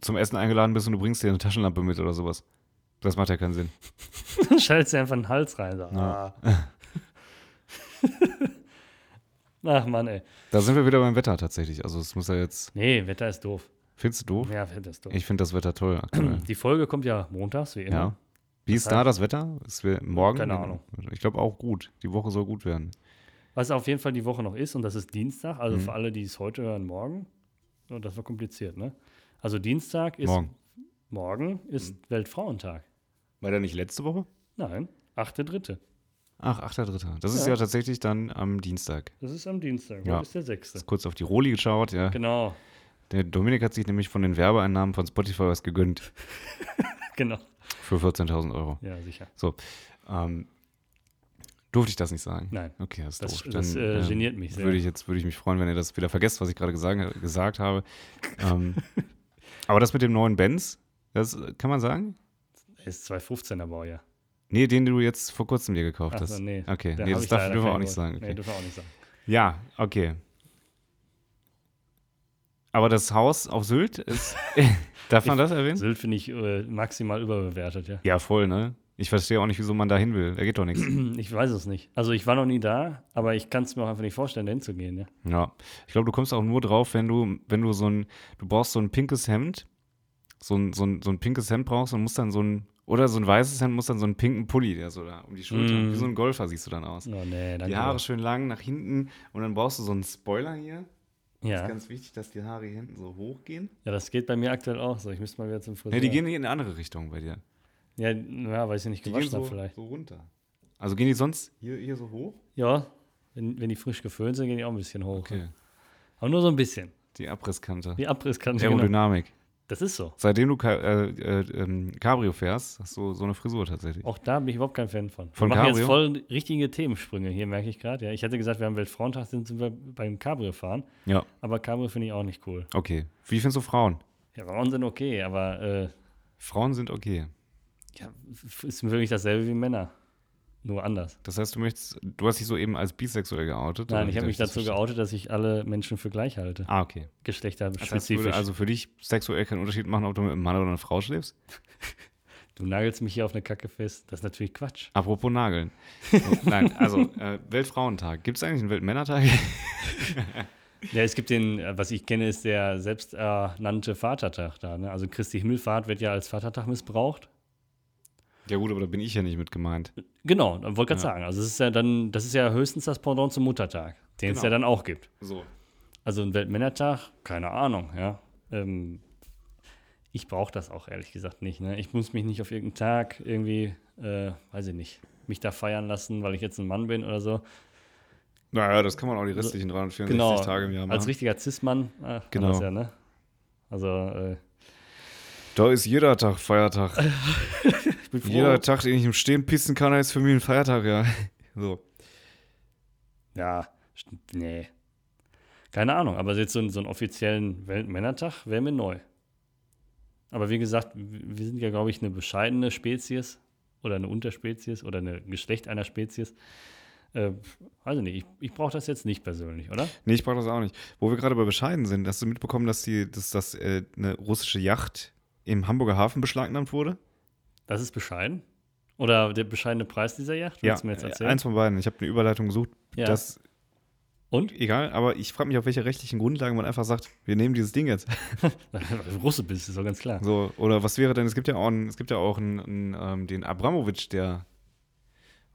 zum Essen eingeladen bist und du bringst dir eine Taschenlampe mit oder sowas. Das macht ja keinen Sinn. Dann schaltest du einfach in den Hals rein. So. Ja. Ah. Ach Mann, ey. Da sind wir wieder beim Wetter tatsächlich. Also es muss ja jetzt. Nee, Wetter ist doof. Findest du doof? Ja, Wetter ist doof. Ich finde das Wetter toll aktuell. Die Folge kommt ja montags, wie immer. ja. Wie ist Das da heißt- das Wetter? Es wird morgen. Keine Ahnung. Ich glaube auch gut. Die Woche soll gut werden. Was auf jeden Fall die Woche noch ist, und das ist Dienstag, also Mhm. für alle, die es heute hören, morgen. Das war kompliziert, ne? Also Dienstag ist. Morgen. Morgen ist Mhm. Weltfrauentag. War der nicht letzte Woche? Nein, 8.3. Ach, 8.3. Das ist Ja. ja tatsächlich dann am Dienstag. Das ist am Dienstag. Ja. Ist der 6. Kurz auf die Roli geschaut, ja. Genau, Der Dominik hat sich nämlich von den Werbeeinnahmen von Spotify was gegönnt. genau. Für 14.000 Euro. Ja, sicher. Ähm, durfte ich das nicht sagen? Nein. Okay, das ist Das, doof. das Dann, äh, ähm, geniert mich sehr. Würde ich jetzt würde ich mich freuen, wenn ihr das wieder vergesst, was ich gerade gesagt, gesagt habe. ähm, aber das mit dem neuen Benz, das kann man sagen? ist 215er Baujahr. Nee, den du jetzt vor kurzem dir gekauft Ach hast. so, nee. Okay, Da nee, das ich darf, dürfen wir auch nicht sagen. Nee, Okay. dürfen wir auch nicht sagen. Ja, okay. Aber das Haus auf Sylt ist. darf man das erwähnen? Sylt finde ich äh, maximal überbewertet, ja. Ja, voll, ne? Ich verstehe auch nicht, wieso man da hin will. Da geht doch nichts. Ich weiß es nicht. Also ich war noch nie da, aber ich kann es mir auch einfach nicht vorstellen, da hinzugehen, ja. Ja. Ich glaube, du kommst auch nur drauf, wenn du, wenn du so ein, du brauchst so ein pinkes Hemd, so ein, so ein, so ein pinkes Hemd brauchst und musst dann so ein, oder so ein weißes Hemd, musst dann so einen pinken Pulli, der so da um die Schulter, Mm. wie so ein Golfer siehst du dann aus. Oh nee. Die Haare schön lang nach hinten und dann brauchst du so einen Spoiler hier. Das ja. ist ganz wichtig, dass die Haare hier hinten so hoch gehen. ja, das geht bei mir aktuell auch so. Ich müsste mal wieder zum Friseur. Ne, die gehen in eine andere Richtung bei dir. Ja, ja weil ich sie nicht gewaschen so, habe vielleicht. so runter. Also gehen die sonst hier, hier so hoch? Ja, wenn, wenn die frisch geföhnt sind, gehen die auch ein bisschen hoch. Okay. Aber nur so ein bisschen. Die Abrisskante. Die Abrisskante. Genau. Aerodynamik. Das ist so. Seitdem du Ka äh, äh, ähm, Cabrio fährst, hast du so eine Frisur tatsächlich. Auch da bin ich überhaupt kein Fan von. Von wir machen jetzt Cabrio? voll richtige Themensprünge hier, merke ich gerade. Ja, ich hatte gesagt, wir haben Weltfrauentag, sind wir beim Cabrio fahren. Ja, Aber Cabrio finde ich auch nicht cool. okay. Wie findest du Frauen? Ja, Frauen sind okay, aber äh, Frauen sind okay. Ja, ist wirklich dasselbe wie Männer. Nur anders. Das heißt, du möchtest, du hast dich soeben als bisexuell geoutet? Nein, ich habe mich dazu geoutet, dass ich alle Menschen für gleich halte. Ah, okay. Das heißt, würde also für dich sexuell keinen Unterschied machen, ob du mit einem Mann oder einer Frau schläfst? du nagelst mich hier auf eine Kacke fest. Das ist natürlich Quatsch. Apropos Nageln. So, nein, also äh, Weltfrauentag. Gibt es eigentlich einen Weltmännertag? Ja, es gibt den, äh, was ich kenne, ist der selbsternannte Vatertag da. Ne? Also Christi Himmelfahrt wird ja als Vatertag missbraucht. Ja gut, aber da bin ich ja nicht mit gemeint. Genau, wollte gerade Ja. sagen. Also es ist ja dann, das ist ja höchstens das Pendant zum Muttertag, den es Genau. ja dann auch gibt. So. Also ein Weltmännertag, keine Ahnung, ja. Ähm, ich brauche das auch ehrlich gesagt nicht. Ne? Ich muss mich nicht auf irgendeinen Tag irgendwie, äh, weiß ich nicht, mich da feiern lassen, weil ich jetzt ein Mann bin oder so. Naja, das kann man auch die restlichen 364 Genau, Tage im Jahr machen. als richtiger Cis-Mann, äh, Genau. das ja, ne? Also, äh, da ist jeder Tag Feiertag. bin froh. Jeder Tag, den ich im Stehen pissen kann, ist für mich ein Feiertag, ja. So. Ja, nee. Keine Ahnung, aber jetzt so, einen- so einen offiziellen Weltmännertag wäre mir neu. Aber wie gesagt, wir sind ja, glaube ich, eine bescheidene Spezies oder eine Unterspezies oder eine Geschlecht einer Spezies. Äh, weiß ich nicht, ich, ich brauche das jetzt nicht persönlich, oder? Nee, ich brauche das auch nicht. Wo wir gerade bei bescheiden sind, hast du mitbekommen, dass, die, dass das äh, eine russische Yacht im Hamburger Hafen beschlagnahmt wurde? Das ist bescheiden. Oder der bescheidene Preis dieser Yacht? Du mir jetzt äh, erzählen? eins von beiden. Ich habe eine Überleitung gesucht. Ja. Das, Und? egal, aber ich frage mich, auf welche rechtlichen Grundlagen man einfach sagt, wir nehmen dieses Ding jetzt. Weil du Russe bist, ist doch ganz klar. So, oder was wäre denn, es gibt ja auch, einen, es gibt ja auch einen, einen, ähm, den Abramowitsch, der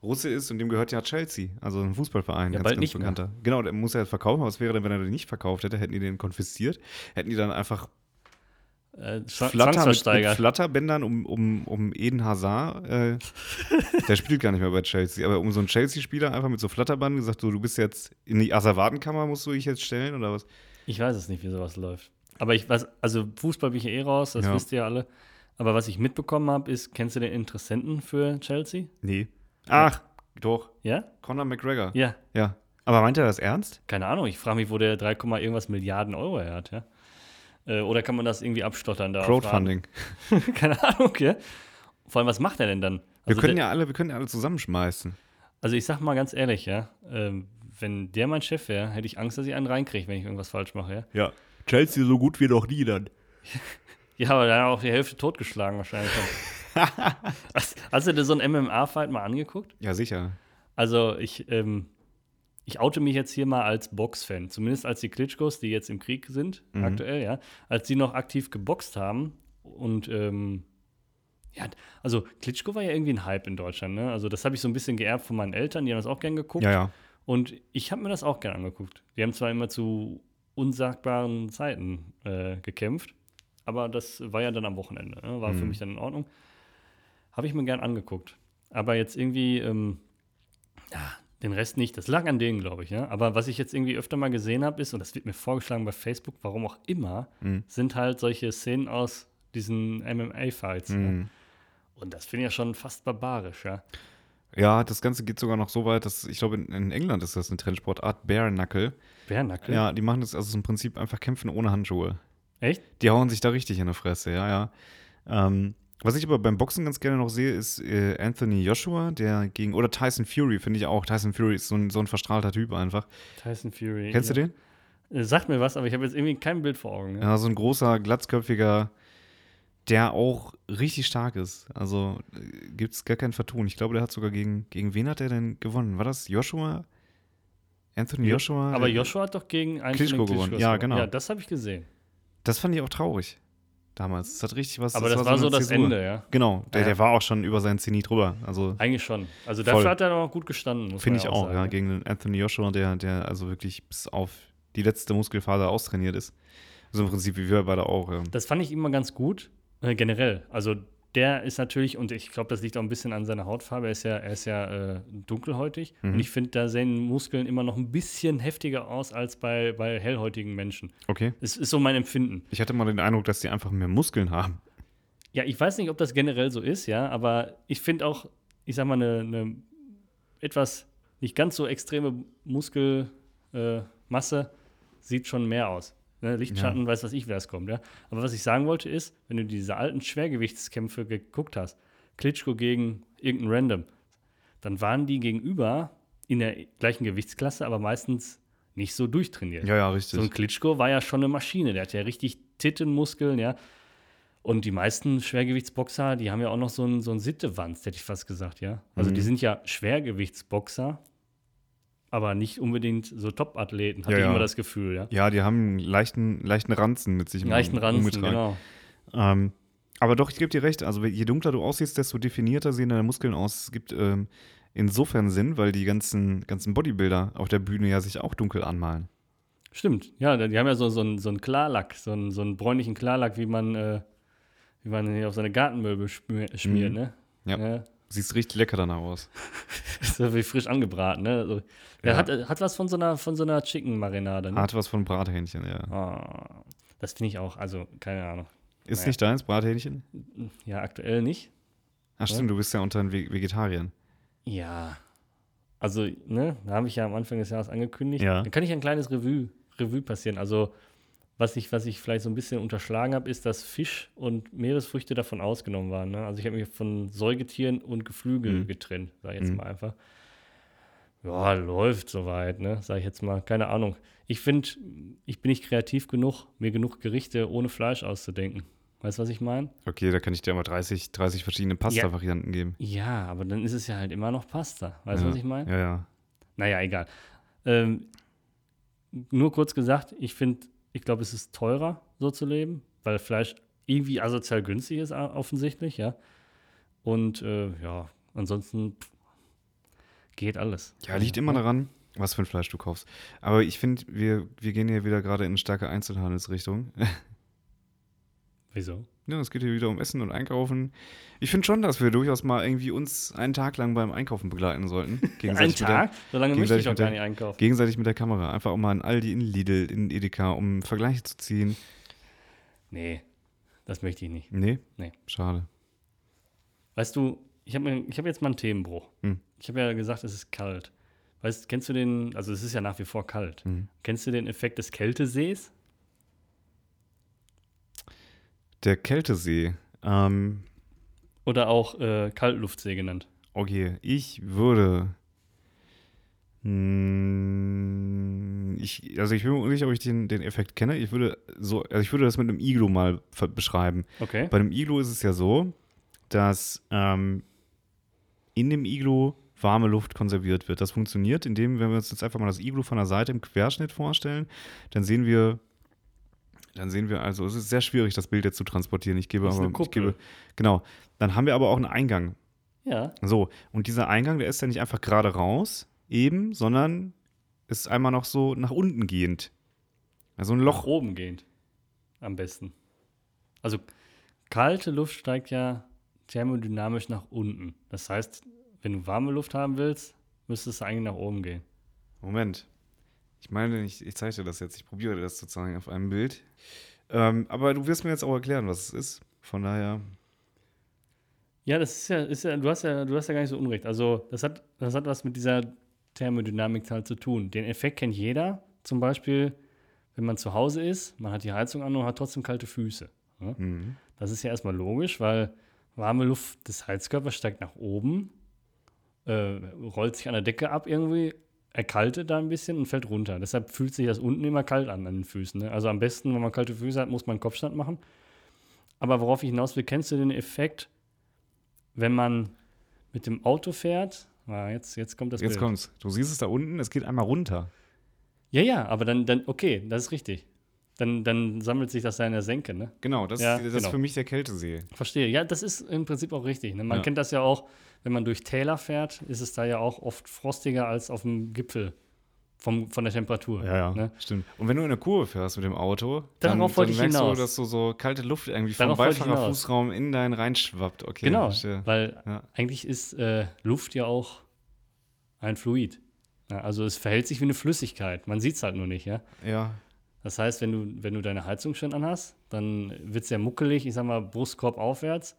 Russe ist und dem gehört ja Chelsea, also ein Fußballverein, Ja, ganz, bald ganz nicht mehr. bekannter. Genau, der muss er jetzt verkaufen, aber was wäre denn, wenn er den nicht verkauft hätte? Hätten die den konfisziert? Hätten die dann einfach Äh, Flatter mit, mit. Flatterbändern um, um, um Eden Hazard, äh, der spielt gar nicht mehr bei Chelsea, aber um so einen Chelsea-Spieler einfach mit so Flatterbanden gesagt, so, du bist jetzt in die Asservatenkammer, musst du dich jetzt stellen oder was? Ich weiß es nicht, wie sowas läuft. Aber ich weiß, also Fußball bin ich ja eh raus, das Ja. wisst ihr ja alle. Aber was ich mitbekommen habe, ist, kennst du den Interessenten für Chelsea? Nee. Ach, doch, Ja? Conor McGregor. Ja. Ja. Aber meint er das ernst? Keine Ahnung, ich frage mich, wo der 3, Komma irgendwas Milliarden Euro her hat, ja? Äh, oder kann man das irgendwie abstottern da? Crowdfunding. Keine Ahnung, ja? Vor allem, was macht er denn dann? Wir Also können der, ja alle, wir können ja alle zusammenschmeißen. Also ich sag mal ganz ehrlich, ja, ähm, wenn der mein Chef wäre, hätte ich Angst, dass ich einen reinkriege, wenn ich irgendwas falsch mache, ja? Ja. Chelsea so gut wie noch nie dann. Ja, aber dann auch die Hälfte totgeschlagen wahrscheinlich. hast, hast du dir so einen MMA-Fight mal angeguckt? Ja, sicher. Also ich, ähm, ich oute mich jetzt hier mal als Boxfan. Zumindest als die Klitschkos, die jetzt im Krieg sind, Mhm. aktuell, ja, als die noch aktiv geboxt haben und ähm, ja, also Klitschko war ja irgendwie ein Hype in Deutschland, ne? Also das habe ich so ein bisschen geerbt von meinen Eltern, die haben das auch gern geguckt. Ja, ja. Und ich habe mir das auch gern angeguckt. Die haben zwar immer zu unsagbaren Zeiten äh, gekämpft, aber das war ja dann am Wochenende. Ne? War für Mhm. mich dann in Ordnung. Habe ich mir gern angeguckt. Aber jetzt irgendwie, ähm, Den Rest nicht. Das lag an denen, glaube ich. Ja? Aber was ich jetzt irgendwie öfter mal gesehen habe, ist, und das wird mir vorgeschlagen bei Facebook, warum auch immer, Mhm. sind halt solche Szenen aus diesen MMA-Fights. Ja? Mhm. Und das finde ich ja schon fast barbarisch, ja. Ja, das Ganze geht sogar noch so weit, dass ich glaube, in, in England ist das eine Trendsportart, Bare Knuckle. Bärnackel? Ja, die machen das also im Prinzip einfach kämpfen ohne Handschuhe. Echt? Die hauen sich da richtig in die Fresse, ja, ja. Ähm, was ich aber beim Boxen ganz gerne noch sehe, ist äh, Anthony Joshua, der gegen, oder Tyson Fury, finde ich auch. Tyson Fury ist so ein, so ein verstrahlter Typ einfach. Tyson Fury. Kennst ja. du den? Äh, Sagt mir was, aber ich habe jetzt irgendwie kein Bild vor Augen. Ja? Ja, so ein großer, glatzköpfiger, der auch richtig stark ist. Also gibt es gar kein Vertun. Ich glaube, der hat sogar gegen, gegen wen hat er denn gewonnen? War das Joshua? Anthony Jo- Joshua? Aber Joshua hat doch gegen einen Klitschko den gewonnen. Ja, gewonnen. genau. Ja, das habe ich gesehen. Das fand ich auch traurig. Damals. Das hat richtig was. Aber das, war so eine das Zäsur. Ende, ja. Genau, der, Ja. der war auch schon über seinen Zenit drüber. Also Eigentlich schon. Also Voll. dafür hat er noch gut gestanden. finde ich auch, sagen, ja, gegen den Anthony Joshua, der, der also wirklich bis auf die letzte Muskelfaser austrainiert ist. Also im Prinzip wie wir beide auch. Ja. Das fand ich immer ganz gut, äh, generell. Also der ist natürlich, und ich glaube, das liegt auch ein bisschen an seiner Hautfarbe, er ist ja, er ist ja äh, dunkelhäutig. Mhm. Und ich finde, da sehen Muskeln immer noch ein bisschen heftiger aus als bei, bei hellhäutigen Menschen. Okay. Es ist so mein Empfinden. Ich hatte mal den Eindruck, dass die einfach mehr Muskeln haben. Ja, ich weiß nicht, ob das generell so ist, ja, aber ich finde auch, ich sag mal, eine, eine etwas nicht ganz so extreme Muskelmasse äh, sieht schon mehr aus. Ne? Lichtschatten, weiß was ich, wer es kommt, ja. Aber was ich sagen wollte ist, wenn du diese alten Schwergewichtskämpfe geguckt hast, Klitschko gegen irgendeinen Random, dann waren die gegenüber in der gleichen Gewichtsklasse, aber meistens nicht so durchtrainiert. Ja, ja, richtig. So ein Klitschko war ja schon eine Maschine. Der hat ja richtig Tittenmuskeln, ja. Und die meisten Schwergewichtsboxer, die haben ja auch noch so einen, so einen Sittewanz, hätte ich fast gesagt, ja. Also Mhm. die sind ja Schwergewichtsboxer, aber nicht unbedingt so Top-Athleten, hatte Ja, ich ja. immer das Gefühl, ja. ja, die haben einen leichten, leichten Ranzen mit sich Leichten Ranzen, umgetragen. genau. Ähm, aber doch, ich gebe dir recht. Also je dunkler du aussiehst, desto definierter sehen deine Muskeln aus. Es gibt ähm, insofern Sinn, weil die ganzen, ganzen Bodybuilder auf der Bühne ja sich auch dunkel anmalen. Stimmt, ja, die haben ja so, so, einen, so einen Klarlack, so einen, so einen bräunlichen Klarlack, wie man, äh, wie man hier auf seine Gartenmöbel schmier, schmiert, Mhm. ne? Ja. Siehst richtig lecker danach aus. so wie frisch angebraten, ne? So, ja. Hat, hat was von so einer, von so einer Chicken-Marinade, ne? Hat was von Brathähnchen, ja. Ah, das finde ich auch, also keine Ahnung. Ist Naja. nicht deins, Brathähnchen? Ja, aktuell nicht. Ach stimmt, du bist ja unter den Ve- Vegetariern. Ja. Also, ne, da habe ich ja am Anfang des Jahres angekündigt. Ja. Da kann ich ein kleines Revue, Revue passieren. Also, was ich, was ich vielleicht so ein bisschen unterschlagen habe, ist, dass Fisch und Meeresfrüchte davon ausgenommen waren. Ne? Also ich habe mich von Säugetieren und Geflügel Mhm. getrennt, sage ich jetzt Mhm. mal einfach. Ja, läuft soweit, ne? Sage ich jetzt mal. Keine Ahnung. Ich finde, ich bin nicht kreativ genug, mir genug Gerichte ohne Fleisch auszudenken. Weißt du, was ich meine? Okay, da kann ich dir mal 30, 30 verschiedene Pasta-Varianten geben. Ja, aber dann ist es ja halt immer noch Pasta. Weißt du, ja. was ich meine? Ja, ja. Naja, egal. Ähm, nur kurz gesagt, ich finde, ich glaube, es ist teurer, so zu leben, weil Fleisch irgendwie asozial günstig ist, offensichtlich, ja. Und äh, ja, ansonsten pff, geht alles. Ja, liegt immer daran, was für ein Fleisch du kaufst. Aber ich finde, wir, wir gehen hier wieder gerade in eine starke Einzelhandelsrichtung. Wieso? Ja, es geht hier wieder um Essen und Einkaufen. Ich finde schon, dass wir durchaus mal irgendwie uns einen Tag lang beim Einkaufen begleiten sollten. Ein Gegenseitig, mit Tag? So lange möchte ich mit gar der- nicht einkaufen. der, gegenseitig mit der Kamera. Einfach auch mal in Aldi, in Lidl, in Edeka, um Vergleiche zu ziehen. Nee, das möchte ich nicht. Nee? Nee. Schade. Weißt du, ich habe hab jetzt mal einen Themenbruch. Hm. Ich habe ja gesagt, es ist kalt. Weißt, kennst du den, also es ist ja nach wie vor kalt. Mhm. Kennst du den Effekt des Kältesees? Der Kältesee. Ähm, Oder auch äh, Kaltluftsee genannt. okay, ich würde. Hm, ich, also ich bin mir unsicher, ob ich den, den Effekt kenne. Ich würde so, also ich würde das mit einem Iglu mal beschreiben. Okay. Bei einem Iglu ist es ja so, dass ähm, in dem Iglu warme Luft konserviert wird. Das funktioniert, indem, wenn wir uns jetzt einfach mal das Iglu von der Seite im Querschnitt vorstellen, dann sehen wir, dann sehen wir also, es ist sehr schwierig, das Bild jetzt zu transportieren. Ich gebe Das ist aber, eine ich Kuppel. gebe, genau. Dann haben wir aber auch einen Eingang. Ja. So, und dieser Eingang, der ist ja nicht einfach gerade raus, eben, sondern ist einmal noch so nach unten gehend. Also ein Nach Loch. oben gehend. Am besten. Also kalte Luft steigt ja thermodynamisch nach unten. Das heißt, wenn du warme Luft haben willst, müsste es eigentlich nach oben gehen. Moment. Ich meine, ich, ich zeige dir das jetzt. Ich probiere das zu zeigen auf einem Bild. Ähm, aber du wirst mir jetzt auch erklären, was es ist. Von daher. Ja, das ist ja, ist ja, du hast ja, du hast ja gar nicht so unrecht. Also, das hat, das hat was mit dieser Thermodynamik halt zu tun. Den Effekt kennt jeder. Zum Beispiel, wenn man zu Hause ist, man hat die Heizung an und hat trotzdem kalte Füße. Ne? Mhm. Das ist ja erstmal logisch, weil warme Luft des Heizkörpers steigt nach oben, äh, rollt sich an der Decke ab irgendwie, erkaltet da ein bisschen und fällt runter. Deshalb fühlt sich das unten immer kalt an an den Füßen. Ne? Also am besten, wenn man kalte Füße hat, muss man einen Kopfstand machen. Aber worauf ich hinaus will, kennst du den Effekt, wenn man mit dem Auto fährt? Ah, jetzt, jetzt kommt das Jetzt Bild. kommt's. Du siehst es da unten, es geht einmal runter. Ja, ja, aber dann, dann, okay, das ist richtig. Dann, dann sammelt sich das da in der Senke, ne? Genau, das, Ja, das ist genau. für mich der Kältesee. Verstehe. Ja, das ist im Prinzip auch richtig. Ne? Man Ja. kennt das ja auch, wenn man durch Täler fährt, ist es da ja auch oft frostiger als auf dem Gipfel vom, von der Temperatur. Ne? Stimmt. Und wenn du in eine Kurve fährst mit dem Auto, dann, Darauf dann merkst hinaus. du, dass so, so kalte Luft irgendwie vom. Beifahrerfußraum in deinen reinschwappt. Okay, Genau, verstehe. weil Ja. eigentlich ist äh, Luft ja auch ein Fluid. Ja, also es verhält sich wie eine Flüssigkeit. Man sieht es halt nur nicht, ja. Ja, Das heißt, wenn du, wenn du deine Heizung schön anhast, dann wird es ja muckelig, ich sag mal, Brustkorb aufwärts.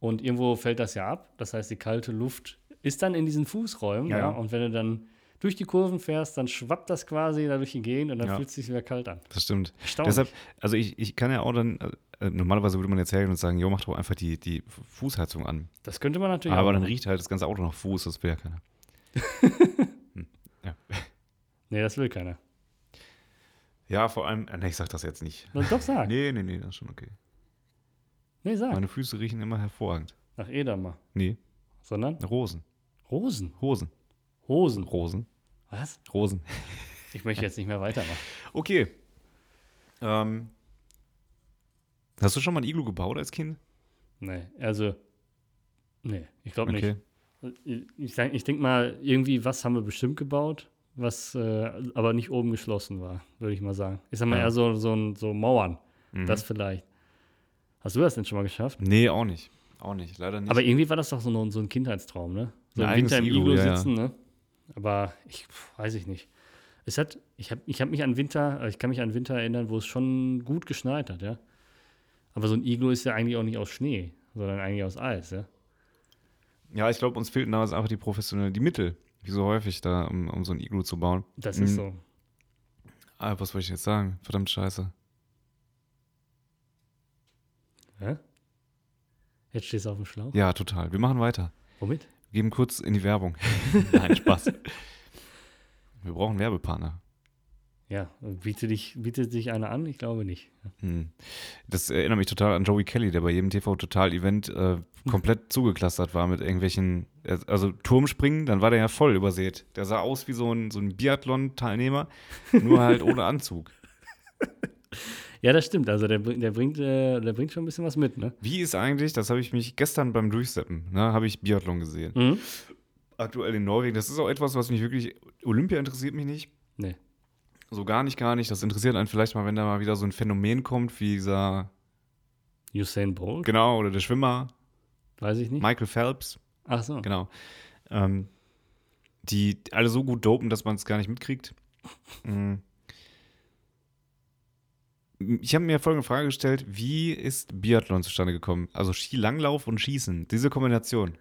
Und irgendwo fällt das ja ab. Das heißt, die kalte Luft ist dann in diesen Fußräumen. Ja, Ja, ja. Und wenn du dann durch die Kurven fährst, dann schwappt das quasi da durch die Gegend und dann Ja. fühlt es sich wieder kalt an. das stimmt. Deshalb, also ich, ich kann ja auch dann, äh, normalerweise würde man jetzt hergehen und sagen, jo, mach doch einfach die, die Fußheizung an. das könnte man natürlich Aber auch dann riecht halt das ganze Auto nach Fuß, das will ja keiner. Nee, das will keiner. Ja, vor allem, äh, nee, ich sag das jetzt nicht. Na, Doch sag. Nee, nee, nee, das ist schon okay. Nee, sag. Meine Füße riechen immer hervorragend. Nach Edamer. Nee, Sondern Rosen. Rosen. Hosen. Hosen. Rosen. Was? Rosen. Ich möchte jetzt nicht mehr weitermachen. Okay. Ähm, hast du schon mal ein Iglu gebaut als Kind? Nee, also. Nee, ich glaube Okay. nicht. Ich, denk- ich denke mal, irgendwie was haben wir bestimmt gebaut, was äh, aber nicht oben geschlossen war, würde ich mal sagen. Ich sag mal Ja. eher so, so, so Mauern, Mhm. das vielleicht. Hast du das denn schon mal geschafft? Nee, auch nicht. Auch nicht, leider nicht. Aber irgendwie war das doch so ein, so ein Kindheitstraum, ne? So Ein im Winter im Iglu, ja, sitzen, ne? Aber ich pf, weiß ich nicht. Es hat, ich habe ich hab mich an Winter, ich kann mich an Winter erinnern, wo es schon gut geschneit hat, ja. Aber so ein Iglu ist ja eigentlich auch nicht aus Schnee, sondern eigentlich aus Eis, ja. ja, ich glaube, uns fehlten damals einfach die professionellen, die Mittel, wie so häufig da, um, um so ein Iglu zu bauen. Das Mhm. ist so. Ah, was wollte ich jetzt sagen? Verdammt scheiße. Hä? Jetzt stehst du auf dem Schlauch. Ja, total. Wir machen weiter. Womit? Wir geben kurz in die Werbung. Nein, Spaß. Wir brauchen Werbepartner. Ja, bietet, dich, bietet sich einer an? Ich glaube nicht. Hm. Das erinnert mich total an Joey Kelly, der bei jedem TV-Total-Event äh, komplett zugeklustert war mit irgendwelchen, also Turmspringen, dann war der ja voll übersät. Der sah aus wie so ein, so ein Biathlon-Teilnehmer, nur halt ohne Anzug. Ja, das stimmt. Also der, der, bringt, äh, der bringt schon ein bisschen was mit, ne? Wie ist eigentlich, das habe ich mich gestern beim Durchseppen, ne, habe ich Biathlon gesehen. Mhm. Aktuell in Norwegen, das ist auch etwas, was mich wirklich, Olympia interessiert mich nicht. Nee. So gar nicht, gar nicht. Das interessiert einen vielleicht mal, wenn da mal wieder so ein Phänomen kommt, wie dieser, Usain Bolt? genau, oder der Schwimmer, Weiß ich nicht. Michael Phelps. Ach so. Genau. Ähm, die alle so gut dopen, dass man es gar nicht mitkriegt. Mm. Ich habe mir folgende Frage gestellt: Wie ist Biathlon zustande gekommen? Also Skilanglauf und Schießen, diese Kombination.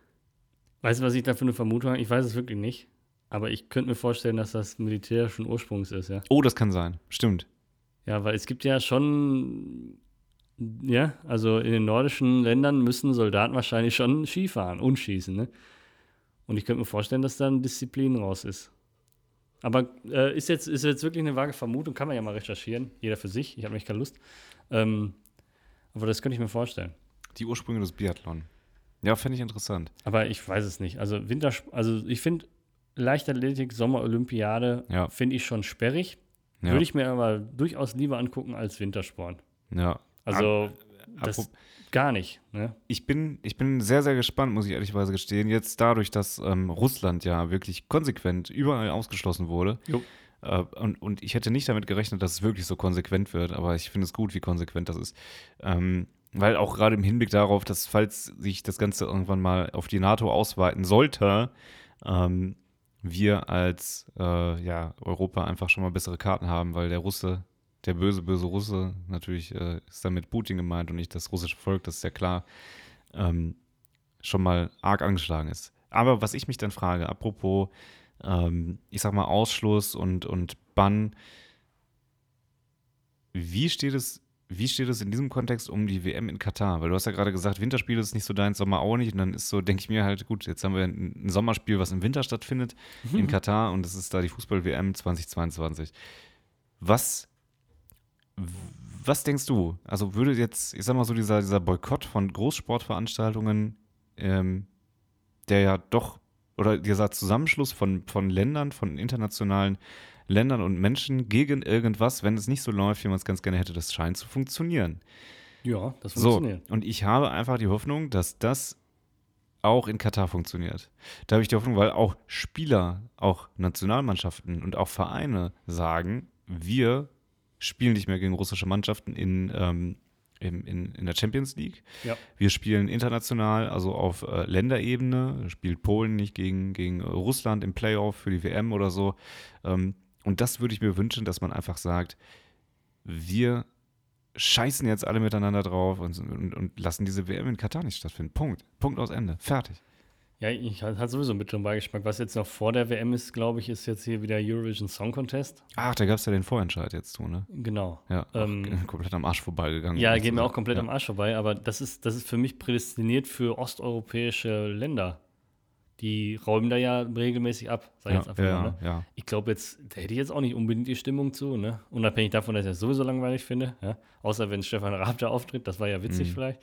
Weißt du, was ich da für eine Vermutung habe? Ich weiß es wirklich nicht. Aber ich könnte mir vorstellen, dass das militärischen Ursprungs ist, ja. Oh, das kann sein. Stimmt. Ja, weil es gibt ja schon, ja, also in den nordischen Ländern müssen Soldaten wahrscheinlich schon Ski fahren und schießen, ne? Und ich könnte mir vorstellen, dass da eine Disziplin raus ist. Aber äh, ist, jetzt, ist jetzt wirklich eine vage Vermutung, kann man ja mal recherchieren, jeder für sich, ich habe nicht keine Lust. Ähm, aber das könnte ich mir vorstellen. Die Ursprünge des Biathlon. Ja, fände ich interessant. Aber ich weiß es nicht. Also Winter, also ich finde Leichtathletik, Sommerolympiade Ja. finde ich schon sperrig. Ja. Würde ich mir aber durchaus lieber angucken als Wintersport. ja. Also das gar nicht. Ne? Ich bin, ich bin sehr, sehr gespannt, muss ich ehrlicherweise gestehen. Jetzt dadurch, dass ähm, Russland ja wirklich konsequent überall ausgeschlossen wurde. Äh, und, und ich hätte nicht damit gerechnet, dass es wirklich so konsequent wird, aber ich finde es gut, wie konsequent das ist. Ähm, weil auch gerade im Hinblick darauf, dass falls sich das Ganze irgendwann mal auf die NATO ausweiten sollte, ähm, wir als äh, ja, Europa einfach schon mal bessere Karten haben, weil der Russe, der böse, böse Russe, natürlich äh, ist damit Putin gemeint und nicht das russische Volk, das ist ja klar, ähm, schon mal arg angeschlagen ist. Aber was ich mich dann frage, apropos, ähm, ich sag mal, Ausschluss und, und Bann, wie steht es wie steht es in diesem Kontext um die WM in Katar? Weil du hast ja gerade gesagt, Winterspiele ist nicht so dein, Sommer auch nicht. Und dann ist so, denke ich mir halt, gut, jetzt haben wir ein, Sommerspiel, was im Winter stattfindet, mhm. in Katar. Und es ist da die Fußball-WM 2022. Was, was denkst du? Also würde jetzt, ich sag mal so, dieser, dieser Boykott von Großsportveranstaltungen, ähm, der ja doch, oder dieser Zusammenschluss von, von Ländern, von internationalen Ländern und Menschen gegen irgendwas, wenn es nicht so läuft, wie man es ganz gerne hätte. Das scheint zu funktionieren. Ja, das funktioniert. So, und ich habe einfach die Hoffnung, dass das auch in Katar funktioniert. Da habe ich die Hoffnung, weil auch Spieler, auch Nationalmannschaften und auch Vereine sagen, wir spielen nicht mehr gegen russische Mannschaften in, ähm, in, in, in, der Champions League. Ja. Wir spielen international, also auf äh, Länderebene, spielt Polen nicht gegen, gegen Russland im Playoff für die WM oder so. Ähm, und das würde ich mir wünschen, dass man einfach sagt, wir scheißen jetzt alle miteinander drauf und, und, und lassen diese WM in Katar nicht stattfinden. Punkt. Punkt aus Ende. Fertig. Ja, ich hatte sowieso mit schon Beigeschmack. Was jetzt noch vor der WM ist, glaube ich, ist jetzt hier wieder Eurovision Song Contest. Ach, da gab es ja den Vorentscheid jetzt zu, ne? Genau. Ja, ähm, komplett am Arsch vorbeigegangen. Ja, geht mir auch komplett ja. am Arsch vorbei, aber das ist, das ist für mich prädestiniert für osteuropäische Länder die räumen da ja regelmäßig ab, sag ich ja, jetzt einfach ja, mal. Ne? Ja. Ich glaube jetzt, da hätte ich jetzt auch nicht unbedingt die Stimmung zu, ne? Unabhängig davon, dass ich das sowieso langweilig finde, ja? Außer wenn Stefan Raab da auftritt, das war ja witzig mhm. vielleicht.